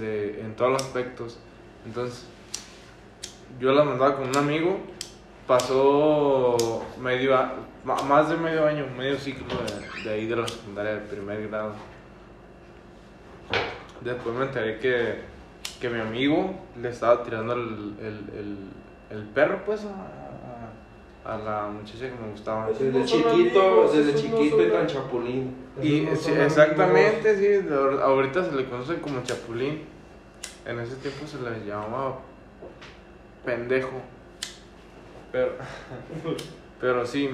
de, en todos los aspectos. Entonces, yo las mandaba con un amigo. Pasó medio, a- ma- más de medio año, medio ciclo de, de ahí de la secundaria, del primer grado. Después me enteré que, que mi amigo le estaba tirando el, el, el, el perro, pues, a, a- la muchacha que me gustaba. Desde no chiquito, amigos, desde no chiquito son y tan chapulín. Y no sí, exactamente, sí, ahorita se le conoce como chapulín. En ese tiempo se le llamaba pendejo. Pero, pero sí,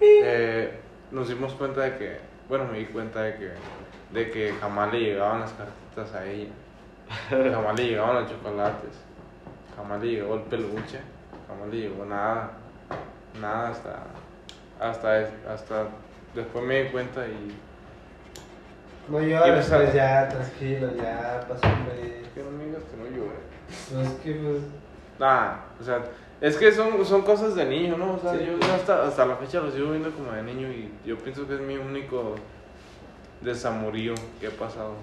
eh, nos dimos cuenta de que, bueno, me di cuenta de que, de que jamás le llegaban las cartitas a ella. Jamás le llegaban los chocolates. Jamás le llegó el peluche. Jamás le llegó nada. Nada hasta, hasta, hasta después me di cuenta y No llores, pues, ya, tranquilo, ya, pasa hombre. Que no me digas que no llore. Pues que pues. Nah, o sea, es que son, son cosas de niño, ¿no? O sea, Sí. yo hasta, hasta la fecha lo sigo viendo como de niño y yo pienso que es mi único desamorío que he pasado.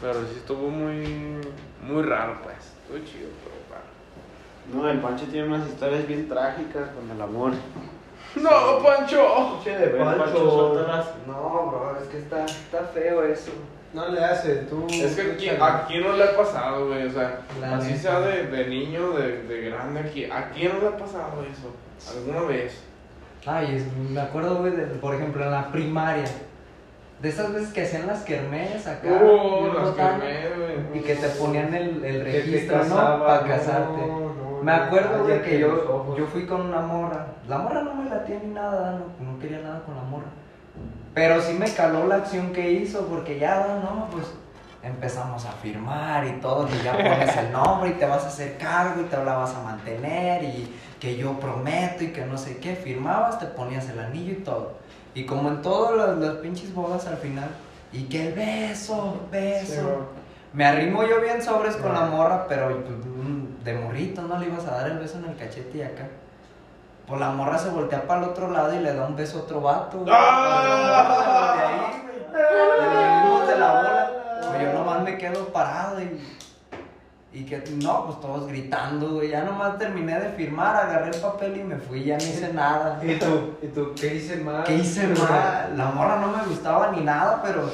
Pero sí estuvo muy, muy raro, pues. Estuvo chido, pero raro. No, el Pancho tiene unas historias bien trágicas con el amor. ¡No, Pancho! Che de Pancho. suéltalas. No, bro, es que está, está feo eso. No le hace, tú. Es que aquí, échale. aquí no le ha pasado, güey. O sea, La así neta. sea de, de niño, de, de grande, aquí. ¿A quién no le ha pasado eso? ¿Alguna vez? Ay, es- me acuerdo, güey, de- por ejemplo, en la primaria. De esas veces que hacían las kermés acá. ¡Uh! bien Las botana, kermés, güey. Y que te ponían el, el registro, ¿no? Para no, casarte. no, Me acuerdo, güey, que yo, yo fui con una morra. La morra no me latía ni nada, no, no quería nada con la morra. Pero sí me caló la acción que hizo, porque ya, no, pues empezamos a firmar y todo, y ya pones el nombre y te vas a hacer cargo y te la vas a mantener y que yo prometo y que no sé qué. Firmabas, te ponías el anillo y todo. Y como en todas las, las pinches bodas al final, y que el beso, beso. Sí. Me arrimo yo bien sobres con la morra, pero pues, de morrito no le ibas a dar el beso en el cachete y acá. Pues la morra se voltea para el otro lado y le da un beso a otro vato. güey. ¡Ah! De ahí, güey. De la bola. Pues yo nomás me quedo parado y. Y que no, pues todos gritando, güey. Ya nomás terminé de firmar, agarré el papel y me fui, ya no hice nada. ¿Y tú? ¿Y tú? ¿Qué hice mal? ¿Qué hice mal? La morra no me gustaba ni nada, pero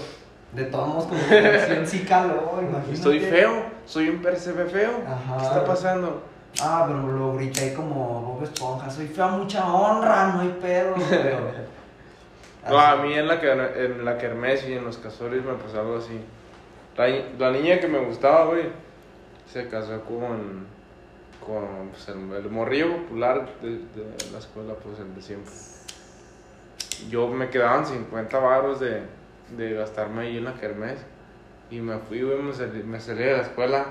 de todos modos como que sí caló, imagínate. Soy feo, soy un percebe feo. Ajá. ¿Qué está pasando? Ah, pero lo grité como Bob Esponja. Soy fea, mucha honra, no hay pedo. Pero... No, a mí en la, que, en la kermés y en los casores me pasó algo así. La, la niña que me gustaba, güey, se casó con, con pues, el, el morrillo popular de, de la escuela, pues el de siempre. Yo me quedaban 50 baros de, de gastarme ahí en la kermés. Y me fui, güey, me salí, me salí de la escuela.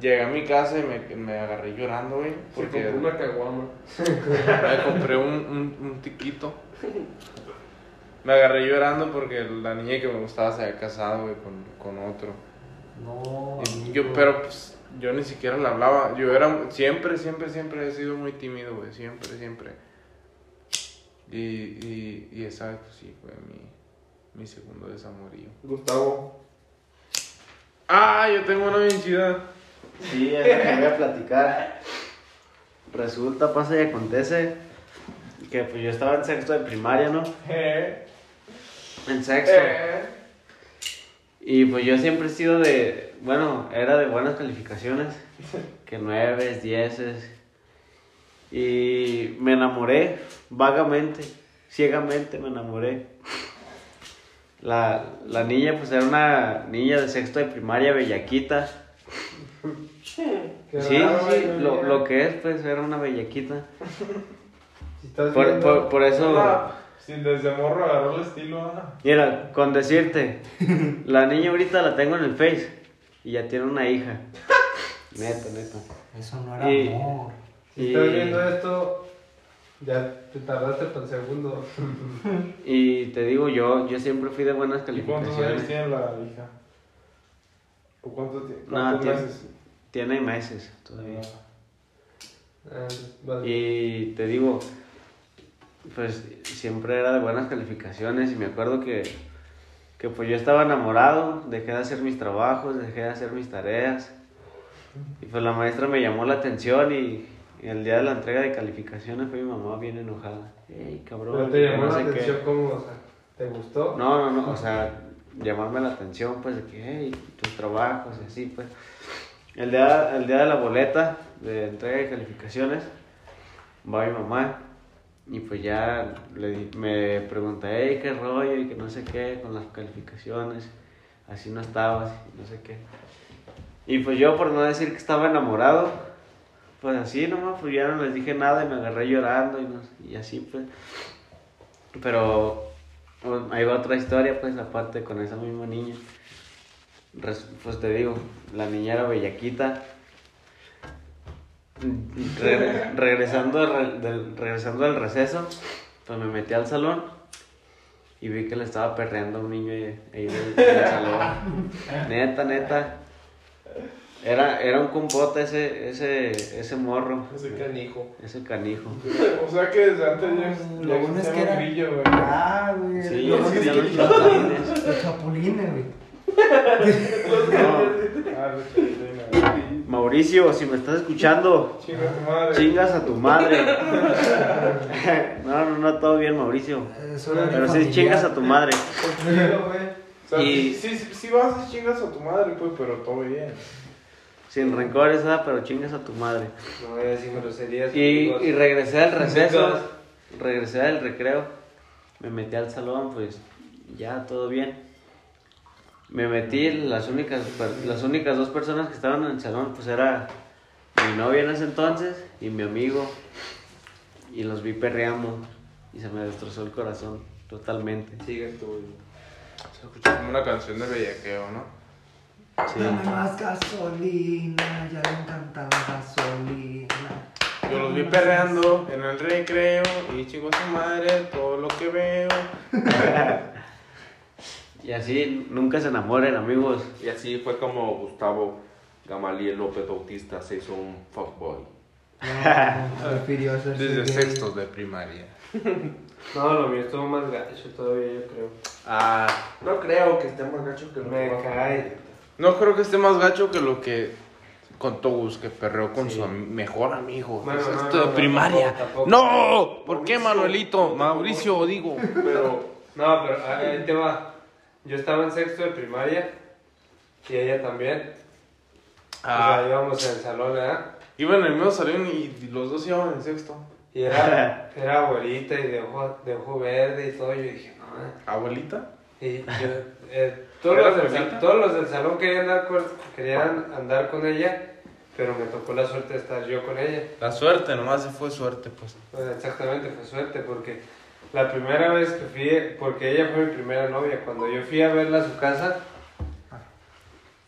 Llegué a mi casa y me, me agarré llorando, güey. Se Porque compró una caguama. me compré un, un, un tiquito. Me agarré llorando porque la niña que me gustaba se había casado, güey, con, con otro. No, yo, pero pues, yo ni siquiera le hablaba. Yo era, siempre, siempre, siempre he sido muy tímido, güey. Siempre, siempre. Y, y, y esa vez, pues sí, fue mi, mi segundo desamorío. Gustavo. Ah, yo tengo una bien chida. Sí, es lo que voy a platicar. Resulta, pasa y acontece que pues yo estaba en sexto de primaria, ¿no? Eh, En sexto. eh. Y pues yo siempre he sido de, bueno, era de buenas calificaciones, que nueves, dieces. Y me enamoré vagamente, ciegamente me enamoré. La, la niña pues era una niña de sexto de primaria, bellaquita. Qué Sí, raro, sí, güey, lo, lo que es pues era una bellaquita. Si estás Por, viendo- por, por eso... Ah, Si desde morro agarró el estilo, ah. Mira, con decirte, la niña ahorita la tengo en el Face y ya tiene una hija. Neta, neta. Eso no era Y- amor. Si Y, estás viendo esto, ya te tardaste por el segundo. y te digo, yo, yo siempre fui de buenas ¿Y cuántos años calificaciones. tiene la hija? ¿O cuántos, ti- No, tiene- meses? Tiene meses todavía. Ah, vas- Y te digo, pues siempre era de buenas calificaciones y me acuerdo que, que pues yo estaba enamorado, dejé de hacer mis trabajos, dejé de hacer mis tareas y pues la maestra me llamó la atención y, y el día de la entrega de calificaciones fue mi mamá bien enojada. Ey, cabrón, Pero te llamó no la sé qué". atención como, o sea, ¿te gustó? No, no, no, o sea, llamarme la atención, pues, de que, hey, tus trabajos y así, pues. El día, el día de la boleta de entrega de calificaciones, va mi mamá y pues ya le, me pregunta, hey, qué rollo y que no sé qué con las calificaciones, así no estabas y no sé qué. Y pues yo, por no decir que estaba enamorado, pues así nomás, pues ya no les dije nada y me agarré llorando y, no- y así, pues. Pero bueno, ahí va otra historia, pues, aparte con esa misma niña. Res- pues te digo, la niña era bellaquita. Re- regresando, re- del, regresando al receso, pues me metí al salón y vi que le estaba perreando a un niño ahí en el salón. Neta, neta. Era, era un compote ese, ese, ese morro, Ese canijo. ese canijo. O sea que desde antes ya, Lo bueno es que era- un grillo, güey. Ah, güey. Sí, lo bueno es que- los chapulines. Los chapulines, güey. No, Ah. Mauricio, si me estás escuchando, Chinga tu madre. chingas a tu madre. No, no, no, todo bien, Mauricio. Horario Pero sí chingas a tu madre. Tranquilo, güey. O sea, Y- sí, sí, sí vas chingas a tu madre, pues, pero todo bien. Sin rencores, ¿verdad? pero chingas a tu madre. No voy a decir groserías. Y, amigos. y regresé del receso, Amigos. regresé del recreo, me metí al salón, pues ya todo bien. Me metí, las únicas, las únicas dos personas que estaban en el salón, pues era mi novia en ese entonces y mi amigo. Y los vi perreando y se me destrozó el corazón totalmente. Sigue tú. Se escucha como una canción de bellaqueo, ¿no? Sí. Dame más gasolina, ya le encanta la gasolina. Yo los vi perreando en el recreo y chingo a su madre todo lo que veo. Y así nunca se enamoren, amigos. Y así fue como Gustavo Gamaliel López Bautista se hizo un fuckboy. No, Desde gay. sextos de primaria. No, lo mío estuvo más gacho todavía, yo creo. Ah, No creo que esté más gacho que lo Me cae. No creo que esté más gacho que lo que contó Gus, que perreó con Sí. su am- mejor amigo. Bueno, Es no, esto no, de no, primaria. tampoco, tampoco. ¡No! ¿Por qué, Manuelito? Mauricio, digo. Pero, No, pero ahí te va. Yo estaba en sexto de primaria y ella también. O sea, Ah, íbamos en el salón, ¿verdad? iban en el mismo salón y los dos iban en sexto. Y era, era abuelita y de ojo, de ojo verde y todo. Yo dije, no. eh. ¿Abuelita? Y yo, eh, todos, ¿Era los del, abuelita? sal- todos los del salón querían andar, con, querían andar con ella, pero me tocó la suerte de estar yo con ella. La suerte, nomás se fue suerte, pues. Pues exactamente, fue suerte, porque la primera vez que fui, porque ella fue mi primera novia, cuando yo fui a verla a su casa,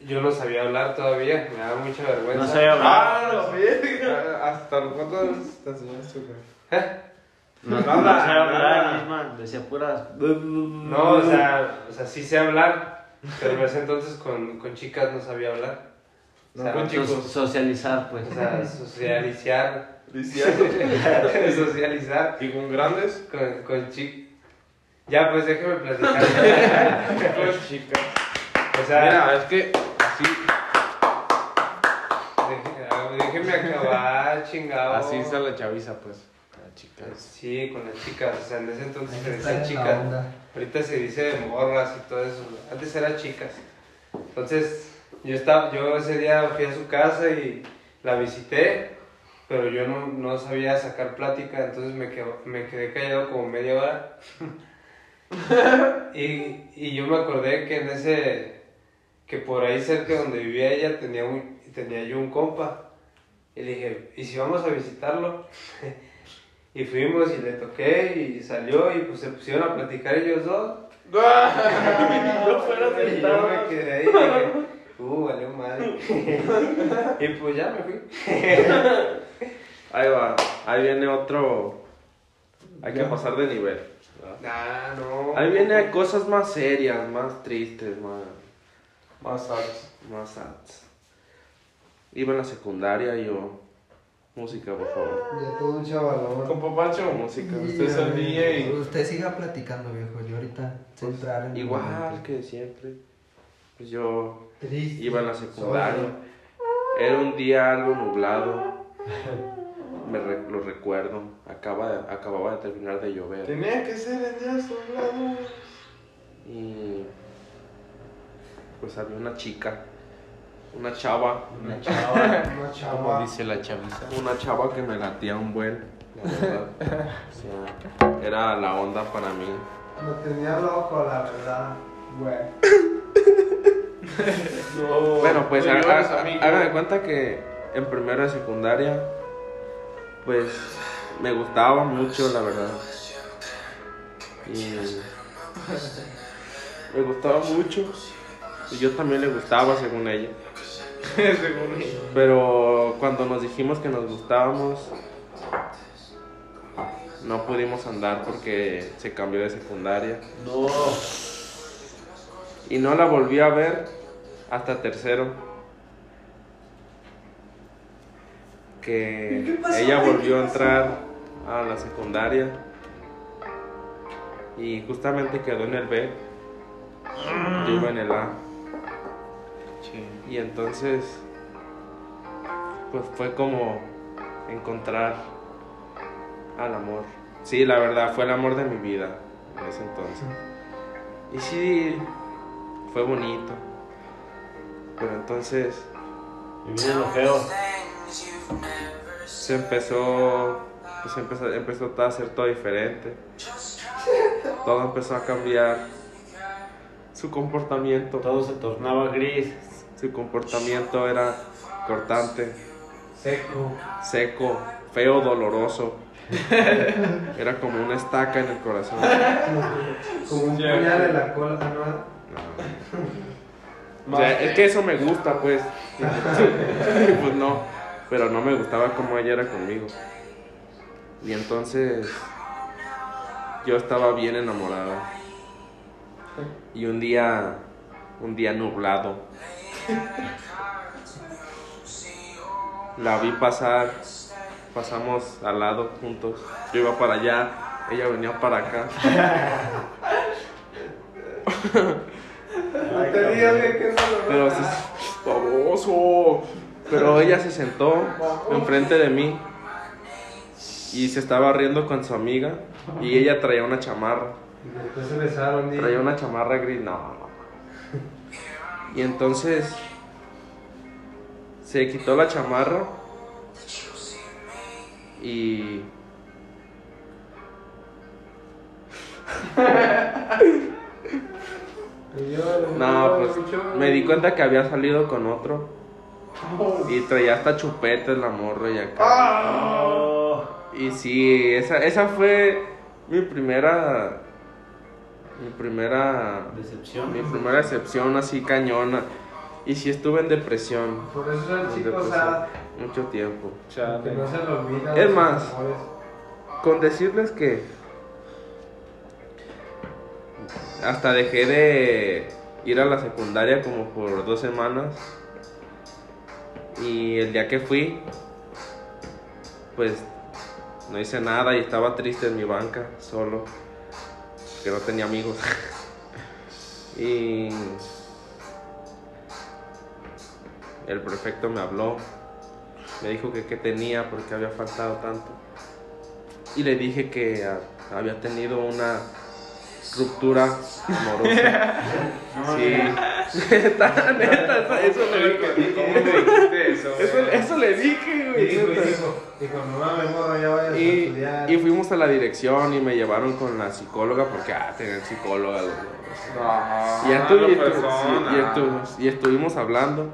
yo no sabía hablar todavía, me daba mucha vergüenza. No sabía hablar. Ah, no. ¿Hasta los cuántos te enseñaste, güey? ¿Eh? No, no, Nada, sabía hablar, misma, decía puras. No, o sea, o sea, sí sé hablar, pero en ese entonces con, con chicas no sabía hablar. O sea, con chicos. So- socializar, pues. O sea, socializar. Socializar ¿Y con grandes? con, con chicas. Ya, pues déjeme platicar. Con chicas. o sea, Mira, es que así, ah, déjeme acabar, chingado. así está la chaviza, pues. La chica. Sí, con las chicas. O sea, en ese entonces se decía chicas. Ahorita se dice de morras y todo eso. Antes era chicas. Entonces, yo estaba, yo ese día fui a su casa y la visité, pero yo no, no sabía sacar plática, entonces me, quedo- me quedé callado como media hora. y, y yo me acordé que en ese, que por ahí cerca donde vivía ella tenía, un, tenía yo un compa. Y le dije, ¿y si vamos a visitarlo? y fuimos y le toqué y salió y pues se pusieron a platicar ellos dos. No Y yo me quedé ahí dije, uh, valió madre. y pues ya me fui. Ahí va, ahí viene otro. Hay que pasar de nivel. Nah, no. Ahí viene cosas más serias, más tristes, más, Más altos. más sad. Iba en la secundaria y yo. Música, por favor. Ya todo un chavalón. Con Papacho, Música. Usted es el DJ. Usted siga platicando, viejo. Yo ahorita sé entrar en el Igual que siempre. Pues yo Triste, iba en la secundaria. Era un día algo nublado. Me re- lo recuerdo. Acaba de- acababa de terminar de llover. Tenía que ser el día sobrado. Y pues había una chica, una chava, Una chava. Una Como chava. dice la chaviza. una chava que me latía un buen, la verdad. O sea, era la onda para mí. Lo tenía loco, la verdad. Güey. No. Bueno, pues de cuenta que en primera de secundaria, pues me gustaba mucho, la verdad. Y me gustaba mucho. Y yo también le gustaba, según ella. Pero cuando nos dijimos que nos gustábamos, no pudimos andar porque se cambió de secundaria. No. Y no la volví a ver hasta tercero. Que ella volvió a entrar a la secundaria. Y justamente quedó en el B. Yo iba en el A. Y entonces, pues fue como encontrar al amor. Sí, la verdad, fue el amor de mi vida en ese entonces. Y sí, fue bonito. Pero entonces se empezó, pues empezó, empezó a hacer todo diferente. Todo empezó a cambiar. Su comportamiento, Todo se tornaba gris. Su comportamiento era cortante, Seco. seco, feo, doloroso. Era como una estaca en el corazón. Como un puñal en la cola, ¿no? O sea, es que eso me gusta, pues. pues no, pero no me gustaba como ella era conmigo. Y entonces yo estaba bien enamorada. Y un día, un día nublado, la vi pasar, pasamos al lado juntos. Yo iba para allá, ella venía para acá. No te que Pero se, baboso. Pero ella se sentó enfrente de mí y se estaba riendo con su amiga y ella traía una chamarra. Y después se besaron, di. Traía una chamarra gris, no, no. Y entonces se quitó la chamarra y no, pues me di cuenta que había salido con otro y traía hasta chupetes la morra y acá. Oh. Y sí, esa, esa fue mi primera. Mi primera. Decepción. Mi primera excepción así cañona. Y sí estuve en depresión. Por eso el chico depresión sad. Mucho tiempo. Que no se lo olvida. Es más. amores. Con decirles que. Hasta dejé de ir a la secundaria como por dos semanas. Y el día que fui, pues no hice nada y estaba triste en mi banca, solo, que no tenía amigos. y el prefecto me habló, me dijo que qué tenía, porque había faltado tanto. Y le dije que había tenido una ruptura amorosa. sí. neta, neta, eso, eso le dije. ¿Cómo me dijiste eso? Eso, güey? eso le dije, güey. Dijo, neta. dijo, dijo, no mames, morro, ya vayas a Y, estudiar. y fuimos a la dirección y me llevaron con la psicóloga porque, ah, tener psicóloga. güey. No, Y, estu- y estu- y estuvimos hablando.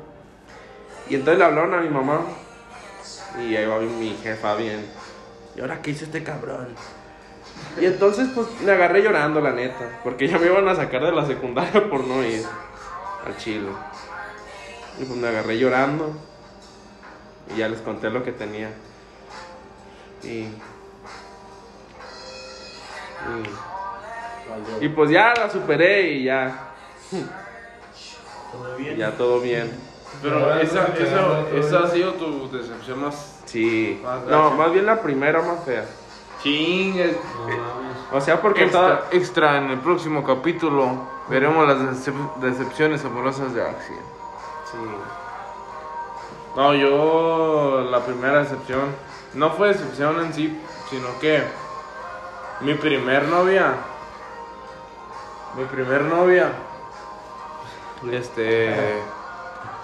Y entonces le hablaron a mi mamá. Y ahí va mi jefa bien. ¿Y ahora qué hizo este cabrón? Y entonces pues me agarré llorando, la neta. Porque ya me iban a sacar de la secundaria por no ir al chilo. Y pues me agarré llorando. Y ya les conté lo que tenía. Y... Y, y pues ya la superé y ya, ¿Todo bien? ya todo bien. Pero esa, esa, esa ha sido tu decepción más Sí. Más No, más bien la primera más fea. No mames. O sea, porque Extra, toda... extra en el próximo capítulo veremos las decep- decepciones amorosas de Axel. Sí. No, yo la primera decepción no fue decepción en sí, sino que mi primer novia, mi primer novia, este,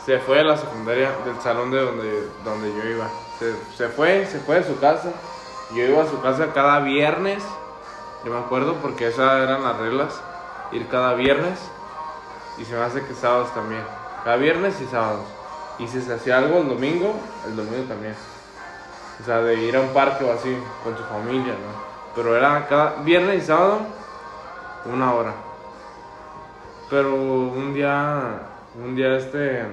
se fue de la secundaria del salón de donde, donde yo iba. Se, se fue, se fue de su casa. Yo iba a su casa cada viernes, yo me acuerdo porque esas eran las reglas, ir cada viernes y se me hace que sábados también, cada viernes y sábados. Y si se hacía algo el domingo, el domingo también. O sea, de ir a un parque o así, con tu familia, ¿no? Pero era cada viernes y sábado, una hora. Pero un día, un día este,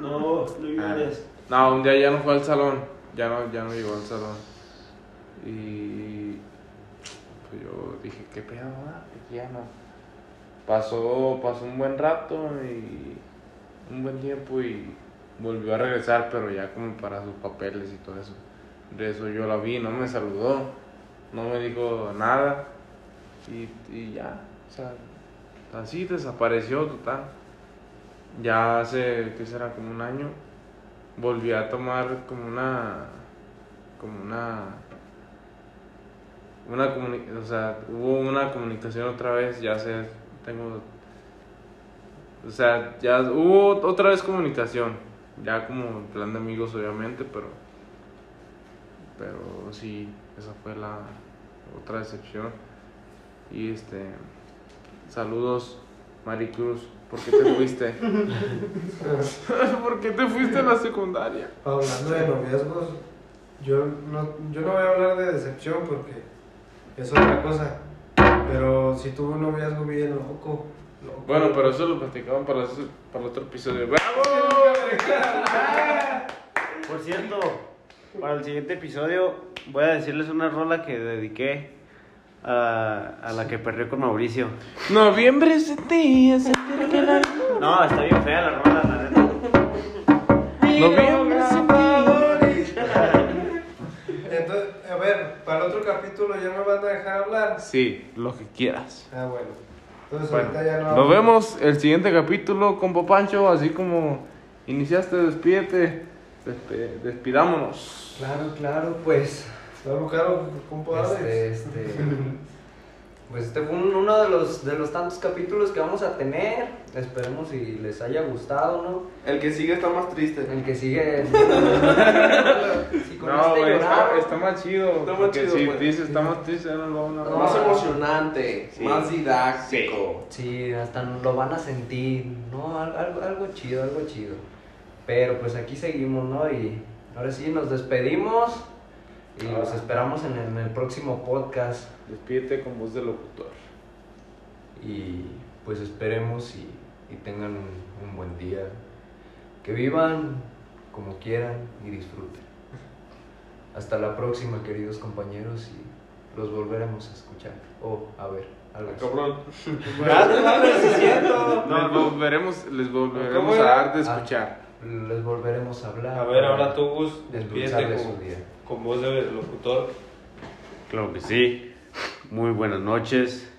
No, no llores. no, un día ya no fue al salón. ya no, ya no llegó al salón. Y pues yo dije, ¿qué pedo? ah? Ya no. Pasó, pasó un buen rato y un buen tiempo y volvió a regresar, pero ya como para sus papeles y todo eso. De eso yo la vi, no me saludó, no me dijo nada y, y ya, o sea, así desapareció total. Ya hace, ¿qué será? Como un año, volví a tomar como una, como una, una o sea, hubo una comunicación otra vez, ya sé, tengo, o sea, ya hubo otra vez comunicación, ya como plan de amigos obviamente, pero, pero sí, esa fue la otra decepción. Y este, saludos, Maricruz, ¿por qué te fuiste? ¿Por qué te fuiste a la secundaria? Hablando de noviazgos, yo no, yo no voy a hablar de decepción porque es otra cosa. Pero si tuve un noviazgo bien loco. loco. Bueno, pero eso lo platicamos para, ese- para el otro episodio. ¡Bravo! Por cierto, para el siguiente episodio voy a decirles una rola que dediqué a, a la que perdió con Mauricio. Noviembre es de ti, es el día que la- No, está bien fea la rola, la neta. Noviembre ver, para el otro capítulo ya me van a dejar hablar. Sí, lo que quieras. Ah, bueno. Entonces Bueno, ahorita ya no nos hablo. vemos el siguiente capítulo con Popancho, así como iniciaste, despídete, despe- despidámonos. Claro, claro, pues. Claro, claro, compa Este, este. Pues este fue un- uno de los, de los tantos capítulos que vamos a tener. Esperemos si les haya gustado, ¿no? El que sigue está más triste. El que sigue. si con No, este güey, está, está más chido. Está más porque chido, si pues. dices está más triste, ya no lo van a No. Más emocionante, Sí. más didáctico. Sí, hasta lo van a sentir, ¿no? Al- Algo, algo chido, algo chido. Pero pues aquí seguimos, ¿no? Y ahora sí, nos despedimos y los Ah. esperamos en el, en el próximo podcast. Despídete con voz de locutor. Y pues esperemos y, y tengan un, un buen día. Que vivan como quieran y disfruten. Hasta la próxima, queridos compañeros, y los volveremos a escuchar. O a ver, algo así. Cabrón. Les volveremos, les volveremos ¿Cómo a dar de escuchar. Les volveremos a hablar. A ver, ahora tú, Gus, despídete con, día. con voz de locutor. Claro que sí. Muy buenas noches.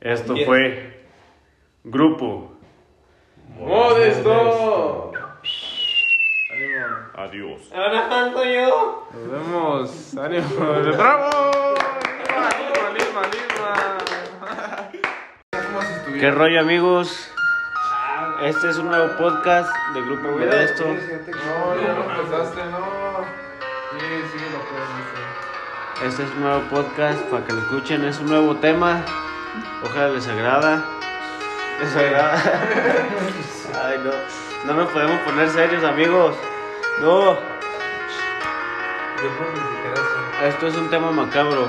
Esto Bien. fue Grupo. ¡Modesto! Adiós. Ahora soy yo. Nos vemos. ¡Ánimo! ¡Bravo! ¡Lisma, lisma, lisma! Como si estuviera- ¿Qué rollo, amigos? Este es un nuevo podcast de Grupo Modesto. No, ya lo empezaste, no. Este es un nuevo podcast para que lo escuchen. Es un nuevo tema. Ojalá les agrada. Les agrada. Ay, no. No nos podemos poner serios, amigos. No. Esto es un tema macabro.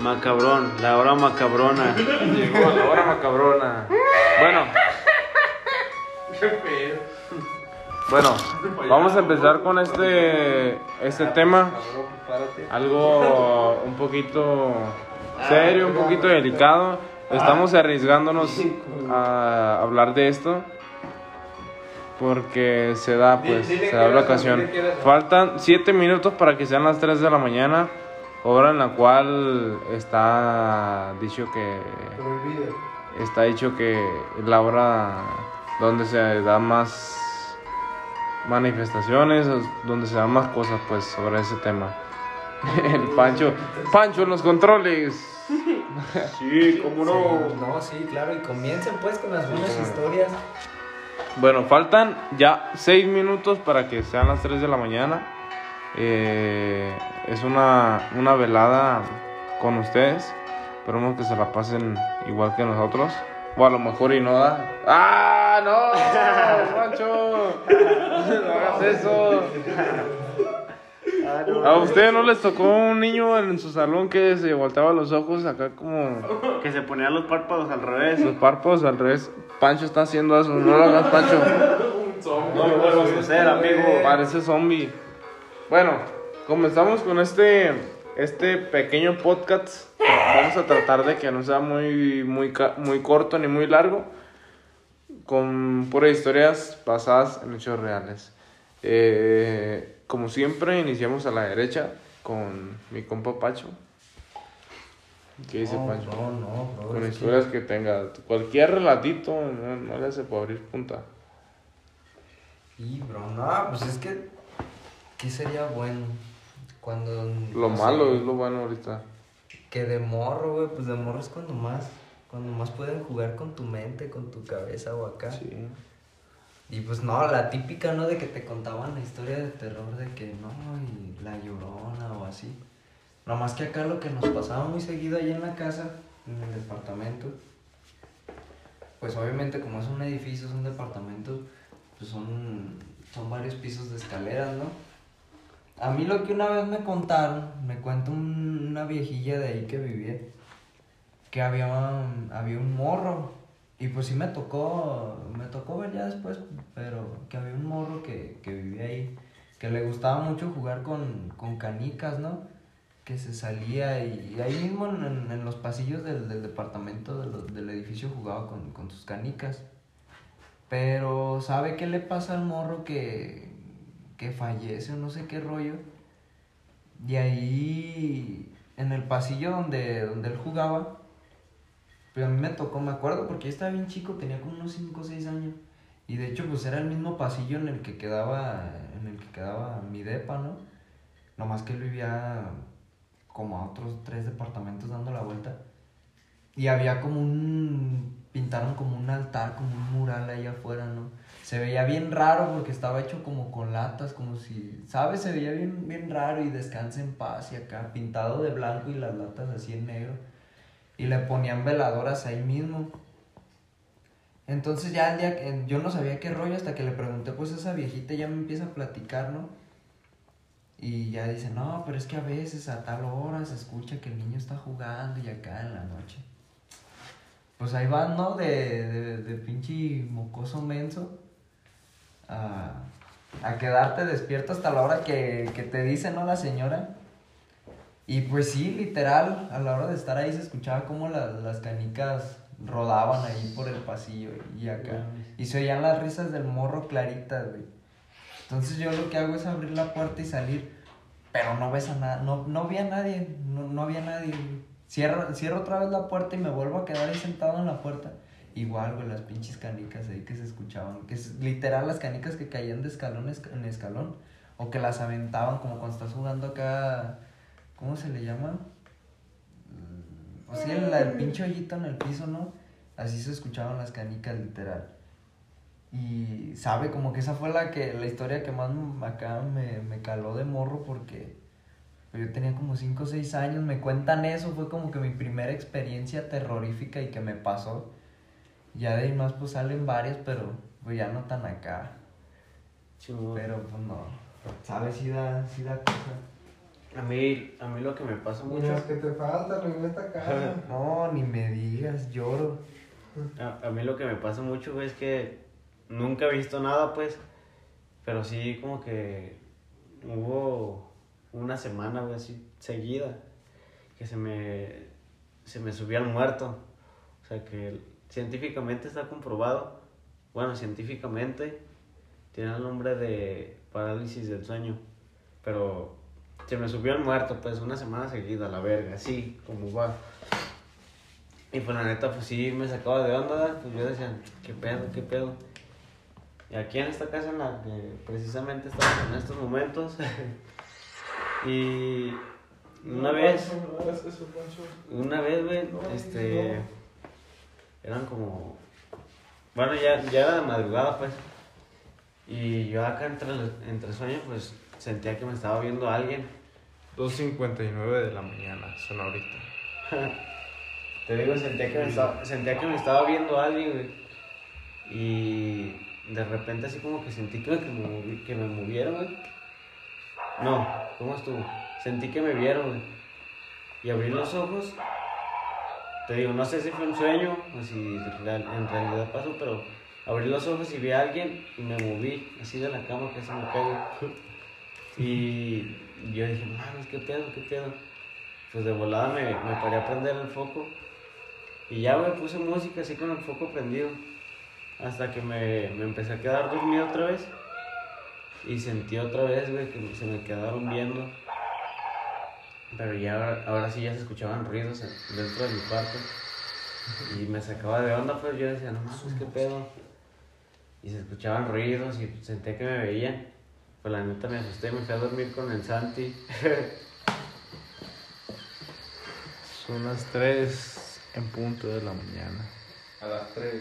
Macabrón. La hora macabrona. Llegó la hora macabrona. Bueno. Bueno, vamos a empezar con este este tema. Algo un poquito serio, un poquito delicado. Estamos arriesgándonos a hablar de esto. Porque se da, pues, se da la ocasión. Faltan 7 minutos para que sean las 3 de la mañana. Hora en la cual está dicho que está dicho que la hora donde se da más manifestaciones, donde se dan más cosas pues sobre ese tema. El Pancho, Pancho en los controles. Sí, cómo Sí, no, sí, claro. Y comiencen pues con las buenas historias. Bueno, faltan ya 6 minutos para que sean las 3 de la mañana. Eh, es una, una velada con ustedes. Esperemos que se la pasen igual que nosotros. O a lo mejor y no da. ¡Ah, no! ¡Pancho! ¡No hagas eso! ¿A ustedes no les tocó un niño en su salón que se volteaba los ojos acá como Que se ponían los párpados al revés. los párpados al revés? Pancho está haciendo eso, no lo hagas, Pancho. No lo podemos hacer, amigo. Parece zombie. Bueno, comenzamos con este, este pequeño podcast. Vamos a tratar de que no sea muy, muy, ca- muy corto ni muy largo. Con puras historias basadas en hechos reales. Eh, como siempre, iniciamos a la derecha con mi compa Pacho. ¿Qué dice no, Pancho? No, no, bro. Con que- historias que tenga. Cualquier relatito no, no le hace para abrir punta. Y, bro, no, pues es que. ¿Qué sería bueno? Cuando. Lo no sé, malo es lo bueno ahorita. Que de morro, güey, pues de morro es cuando más. Cuando más pueden jugar con tu mente, con tu cabeza o acá. Sí. Y pues no, la típica, ¿no? De que te contaban la historia de terror de que no, y la llorona o así. Nomás que acá lo que nos pasaba muy seguido ahí en la casa, en el departamento, pues obviamente como es un edificio, es un departamento, pues son, son varios pisos de escaleras, ¿no? A mí lo que una vez me contaron, me cuenta un- una viejilla de ahí que vivía, que había, había un morro, y pues sí me tocó, me tocó ver ya después, pero que había un morro que, que vivía ahí, que le gustaba mucho jugar con, con canicas, ¿no? Que se salía y, ahí mismo en, en- los pasillos del, del departamento, del edificio, jugaba con, con sus canicas. Pero, ¿sabe qué le pasa al morro que, que fallece o no sé qué rollo? Y ahí, en el pasillo donde, donde él jugaba, pues a mí me tocó, me acuerdo, porque yo estaba bien chico, tenía como unos 5 o 6 años. Y de hecho, pues era el mismo pasillo en el que quedaba, en el que quedaba mi depa, ¿no? Nomás que él vivía como a otros tres departamentos dando la vuelta. Y había como un, pintaron como un altar, como un mural ahí afuera, ¿no? Se veía bien raro porque estaba hecho como con latas, como si, ¿sabes? Se veía bien, bien raro y descansa en paz y acá, pintado de blanco y las latas así en negro. Y le ponían veladoras ahí mismo. Entonces ya el día que yo no sabía qué rollo hasta que le pregunté pues esa viejita ya me empieza a platicar, ¿no? Y ya dice, no, pero es que a veces a tal hora se escucha que el niño está jugando y acá en la noche. Pues ahí van, ¿no? De, de, de pinche mocoso menso a, a quedarte despierto hasta la hora que, que te dice, ¿no? La señora. Y pues sí, literal, a la hora de estar ahí se escuchaba como la- las canicas rodaban ahí por el pasillo y acá. Y se oían las risas del morro claritas, güey. Entonces yo lo que hago es abrir la puerta y salir, pero no ves a nada, no, no vi a nadie, no, no había nadie. güey. Cierro, cierro otra vez la puerta y me vuelvo a quedar ahí sentado en la puerta. Igual, güey, las pinches canicas ahí que se escuchaban, que es literal las canicas que caían de escalón esc- en escalón, o que las aventaban como cuando estás jugando acá, ¿cómo se le llama? Mm, O sea, el, el pinche hoyito en el piso, ¿no? Así se escuchaban las canicas, literal. Y sabe, como que esa fue la que la historia que más acá me, me caló de morro porque pues, yo tenía como 5 o 6 años, me cuentan eso, fue como que mi primera experiencia terrorífica y que me pasó. Ya de ahí más pues salen varias, pero pues ya no tan acá. Chingón. Pero pues no, ¿sabes? Sí da, sí da cosa. A mí, a mí lo que me pasa mucho, que te faltan en esta casa. No, ni me digas, lloro. a, a mí lo que me pasa mucho, güey, es que nunca he visto nada, pues, pero sí como que hubo una semana, güey, así seguida, que se me, se me subía el muerto. O sea, que científicamente está comprobado, bueno, científicamente tiene el nombre de parálisis del sueño, pero se me subió el muerto, pues, una semana seguida, la verga, así como va. Y pues la neta, pues sí me sacaba de onda, pues yo decía, ¿qué pedo, qué pedo? Y aquí en esta casa en la que precisamente estamos en estos momentos, y una vez, una vez, güey, este, eran como, bueno, ya, ya era de madrugada, pues, y yo acá entre, entre sueños, pues, sentía que me estaba viendo alguien, 2.59 de la mañana, son ahorita. Te digo, sentía que me estaba, sentía que me estaba viendo alguien, güey. Y de repente así como que sentí que, me, movi- que me movieron, güey. No, ¿cómo estuvo? Sentí que me vieron, güey. Y abrí los ojos. Te digo, no sé si fue un sueño o si en realidad pasó, pero abrí los ojos y vi a alguien y me moví así de la cama que se me pegó. Y yo dije, mames, ¿qué pedo, qué pedo? Pues de volada me, me paré a prender el foco. Y ya, güey, puse música así con el foco prendido. Hasta que me, me empecé a quedar dormido otra vez. Y sentí otra vez, güey, que se me quedaron viendo. Pero ya ahora, sí ya se escuchaban ruidos en- dentro de mi cuarto. Y me sacaba de onda, pues yo decía, no mames, qué pedo. Y se escuchaban ruidos y senté que me veían. Pues la neta me asusté me fui a dormir con el Santi. Son las 3 en punto de la mañana. A las 3.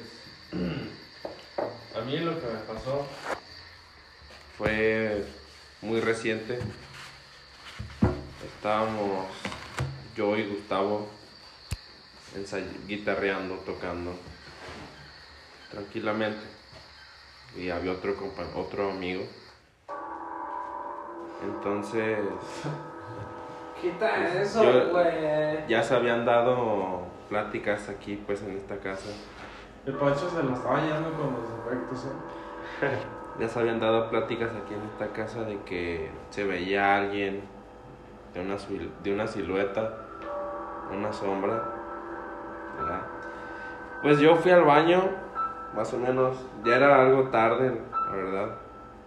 A mí lo que me pasó fue muy reciente. Estábamos yo y Gustavo ensay- guitarreando, tocando tranquilamente. Y había otro, compa- otro amigo. Entonces Quita eso, Yo- güey. ya se habían dado pláticas aquí pues en esta casa. El Pancho se lo estaba llevando con los efectos, ¿eh? Ya se habían dado pláticas aquí en esta casa de que se veía alguien de una, de una silueta, una sombra, ¿verdad? Pues yo fui al baño, más o menos, ya era algo tarde, la verdad.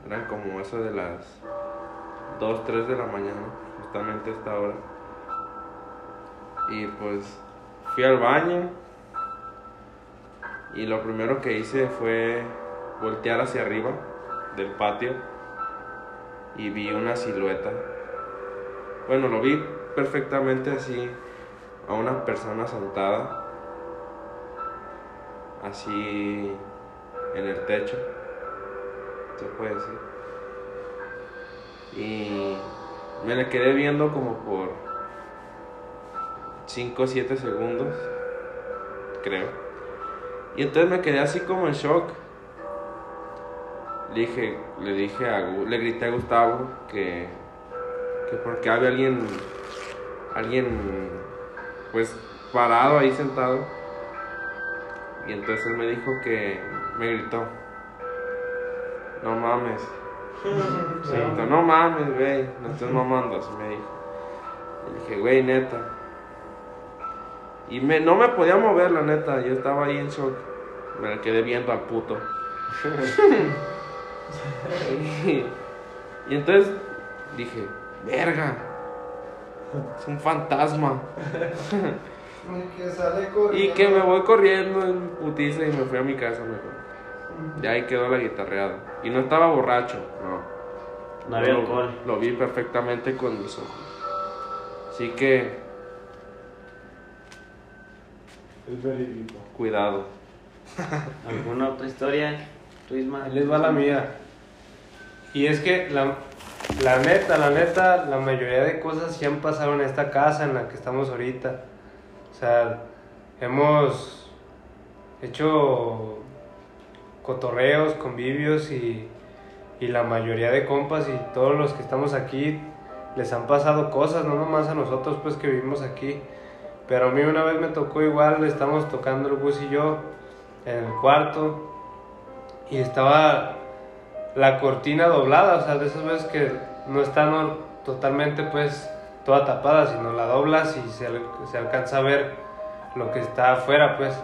Eran como eso de las 2, 3 de la mañana, justamente a esta hora. Y pues fui al baño y lo primero que hice fue voltear hacia arriba del patio y vi una silueta. Bueno, lo vi perfectamente así a una persona sentada así en el techo. Se puede decir. Y me la quedé viendo como por 5 o 7 segundos, creo. Y entonces me quedé así como en shock. Le dije, le dije le grité a Gustavo que, que porque había alguien, alguien, pues parado ahí sentado. Y entonces él me dijo que, me gritó, no mames. Se gritó, no mames, güey, no estés mamando, así me dijo. Le dije, güey, neta. Y me, no me podía mover, la neta, yo estaba ahí en shock. Me quedé viendo al puto. y, y entonces dije, verga, es un fantasma. Que sale corriendo. Y que me voy corriendo en putiza y me fui a mi casa mejor. Y ahí quedó la guitarreada. Y no estaba borracho, no. No había Lo- alcohol. Lo vi perfectamente con mis ojos. Así que, Es verídico. cuidado. ¿Alguna otra historia? ¿Tú, Isma? Les va la mía. Y es que la, la neta, la neta, la mayoría de cosas sí han pasado en esta casa en la que estamos ahorita. O sea, hemos hecho cotorreos, convivios y, y la mayoría de compas y todos los que estamos aquí les han pasado cosas, no nomás a nosotros pues que vivimos aquí. Pero a mí una vez me tocó igual, estamos tocando el bus y yo en el cuarto y estaba la cortina doblada, o sea, de esas veces que no está totalmente pues toda tapada, sino la doblas y se, se alcanza a ver lo que está afuera pues.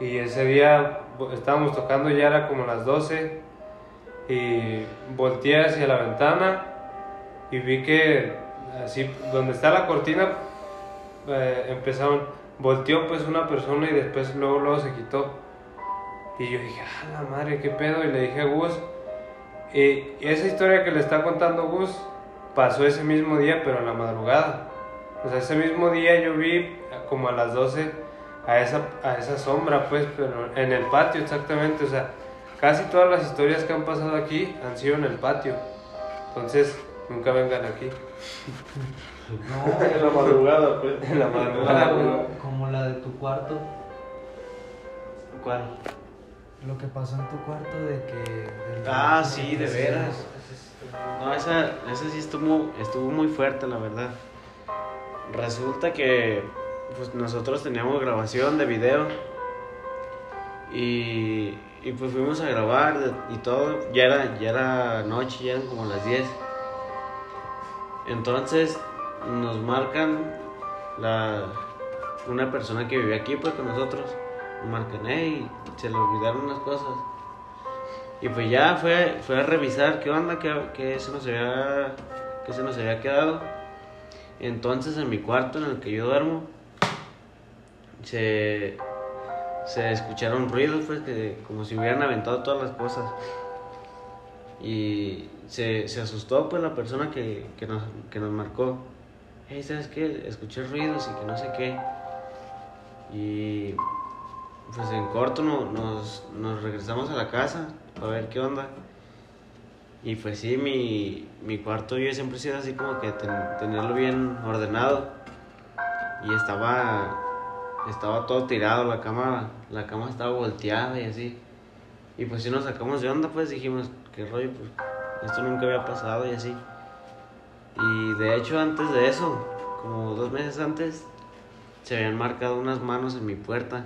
Y ese día estábamos tocando, ya era como las 12 y volteé hacia la ventana y vi que así donde está la cortina eh, empezaron, volteó pues una persona y después luego, luego se quitó. Y yo dije, ah, la madre, qué pedo. Y le dije a Gus, y esa historia que le está contando Gus pasó ese mismo día, pero en la madrugada. O sea, ese mismo día yo vi como a las 12 a esa, a esa sombra, pues, pero en el patio exactamente. O sea, casi todas las historias que han pasado aquí han sido en el patio. Entonces, nunca vengan aquí. No, En la madrugada, pues. En la madrugada, güey. como, como la de tu cuarto. ¿Cuál? Lo que pasó en tu cuarto de que. del- Ah, sí, de veras. No, esa, esa sí estuvo, estuvo muy fuerte, la verdad. Resulta que pues nosotros teníamos grabación de video y, y pues fuimos a grabar y todo. Ya era, ya era noche, ya eran como las 10. Entonces nos marcan la, una persona que vivía aquí pues con nosotros. Nos marcan, hey, se le olvidaron unas cosas. Y pues ya fue, fue a revisar qué onda, qué, qué se nos había, qué se nos había quedado. Entonces en mi cuarto en el que yo duermo se, se escucharon ruidos, pues, que como si hubieran aventado todas las cosas. Y se, se asustó, pues, la persona que, que, nos, que nos marcó. Hey, ¿sabes qué? Escuché ruidos y que no sé qué. Y pues en corto no- nos, nos regresamos a la casa para ver qué onda. Y pues sí, mi, mi cuarto yo siempre he sido así como que ten- tenerlo bien ordenado. Y estaba, estaba todo tirado, la cama, la cama estaba volteada y así. Y pues sí nos sacamos de onda, pues dijimos, qué rollo, pues esto nunca había pasado y así. Y de hecho antes de eso, como dos meses antes, se habían marcado unas manos en mi puerta.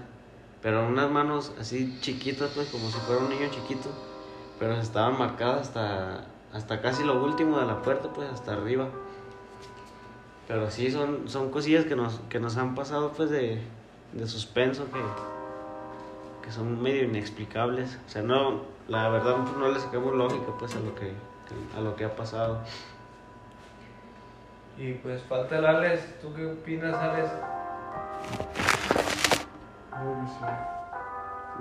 Pero unas manos así chiquitas, pues como si fuera un niño chiquito. Pero estaban marcadas hasta, hasta casi lo último de la puerta, pues hasta arriba. Pero sí, son, son cosillas que nos, que nos han pasado pues de, de suspenso que, que son medio inexplicables. O sea, no, la verdad no le sacamos lógica pues a lo que, a lo que ha pasado. Y pues falta el Alex. ¿Tú qué opinas, Alex?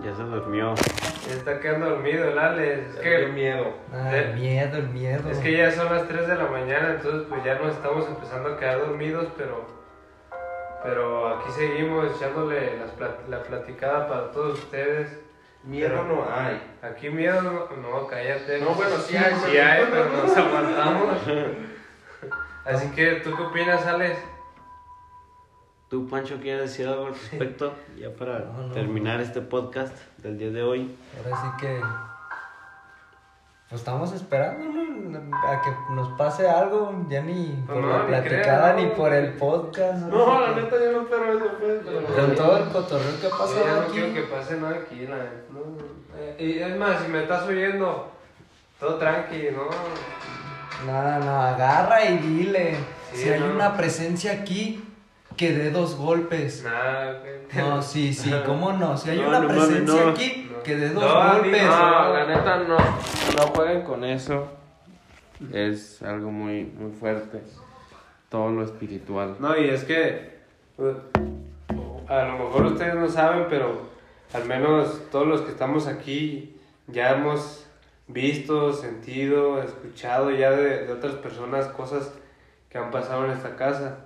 Ya se durmió. Ya está quedando dormido el Alex. Es Qué que, miedo. Ah, el miedo, el miedo. es que ya son las 3 de la mañana, entonces pues ya nos estamos empezando a quedar dormidos, pero, pero aquí seguimos echándole las plat- la platicada para todos ustedes. Miedo Pero- no hay. Aquí miedo, no, no, cállate. No, bueno, sí hay, Sí pero- hay, pero nos aguantamos. Así que, ¿tú qué opinas, Alex? ¿Tú, Pancho, quieres decir algo al respecto? Ya para No, no. terminar este podcast del día de hoy. Ahora sí que. Pues estamos esperando, ¿no? A que nos pase algo, ya ni Pues por no, la ni platicada creo, ni no. por el podcast. No, sé la neta yo no espero eso, pues. pero- Con todo el cotorreo que ha Yo pasado ya no aquí. quiero que pase nada aquí, la neta, no. Eh, Y es más, si me estás oyendo, todo tranqui, ¿no? No, no, agarra y dile. Sí, si hay no. una presencia aquí, que dé dos golpes. No, sí, sí, ¿cómo no? Si hay No, una no presencia no. aquí, No. que dé dos No, golpes. No, la neta no, no jueguen con eso. Es algo muy, muy fuerte. Todo lo espiritual. No, y es que pues, a lo mejor ustedes no saben, pero al menos todos los que estamos aquí ya hemos visto, sentido, escuchado ya de, de otras personas cosas que han pasado en esta casa.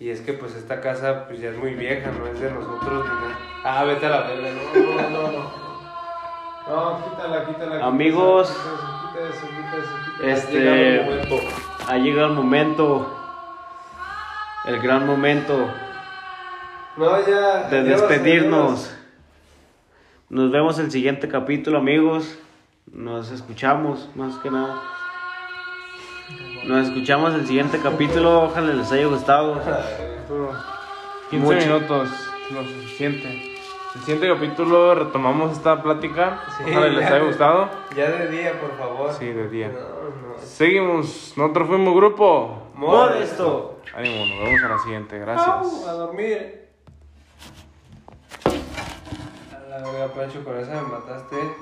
Y es que pues esta casa pues ya es muy vieja, no es de nosotros ni nada. Ah, vete a la verga, no, no, no, no. No, quítala, quítala. quítala, Amigos, quita eso, quita eso, quita eso, quita eso. Este- Ha llegado el momento. Ha llegado el momento, el gran momento No, ya. de despedirnos. Nos vemos el siguiente capítulo, amigos. Nos escuchamos, más que nada. Nos escuchamos el siguiente capítulo. Ojalá les haya gustado. adiós. 15 Mucho. minutos, lo suficiente. El siguiente capítulo retomamos esta plática. Sí, Ojalá les ya. haya gustado. Ya de día, por favor. Sí, de día. No, no. Seguimos. Nosotros fuimos grupo. Modesto. Ánimo, nos vemos a la siguiente. Gracias. Au, a dormir. A la verga, Pancho, con esa me mataste.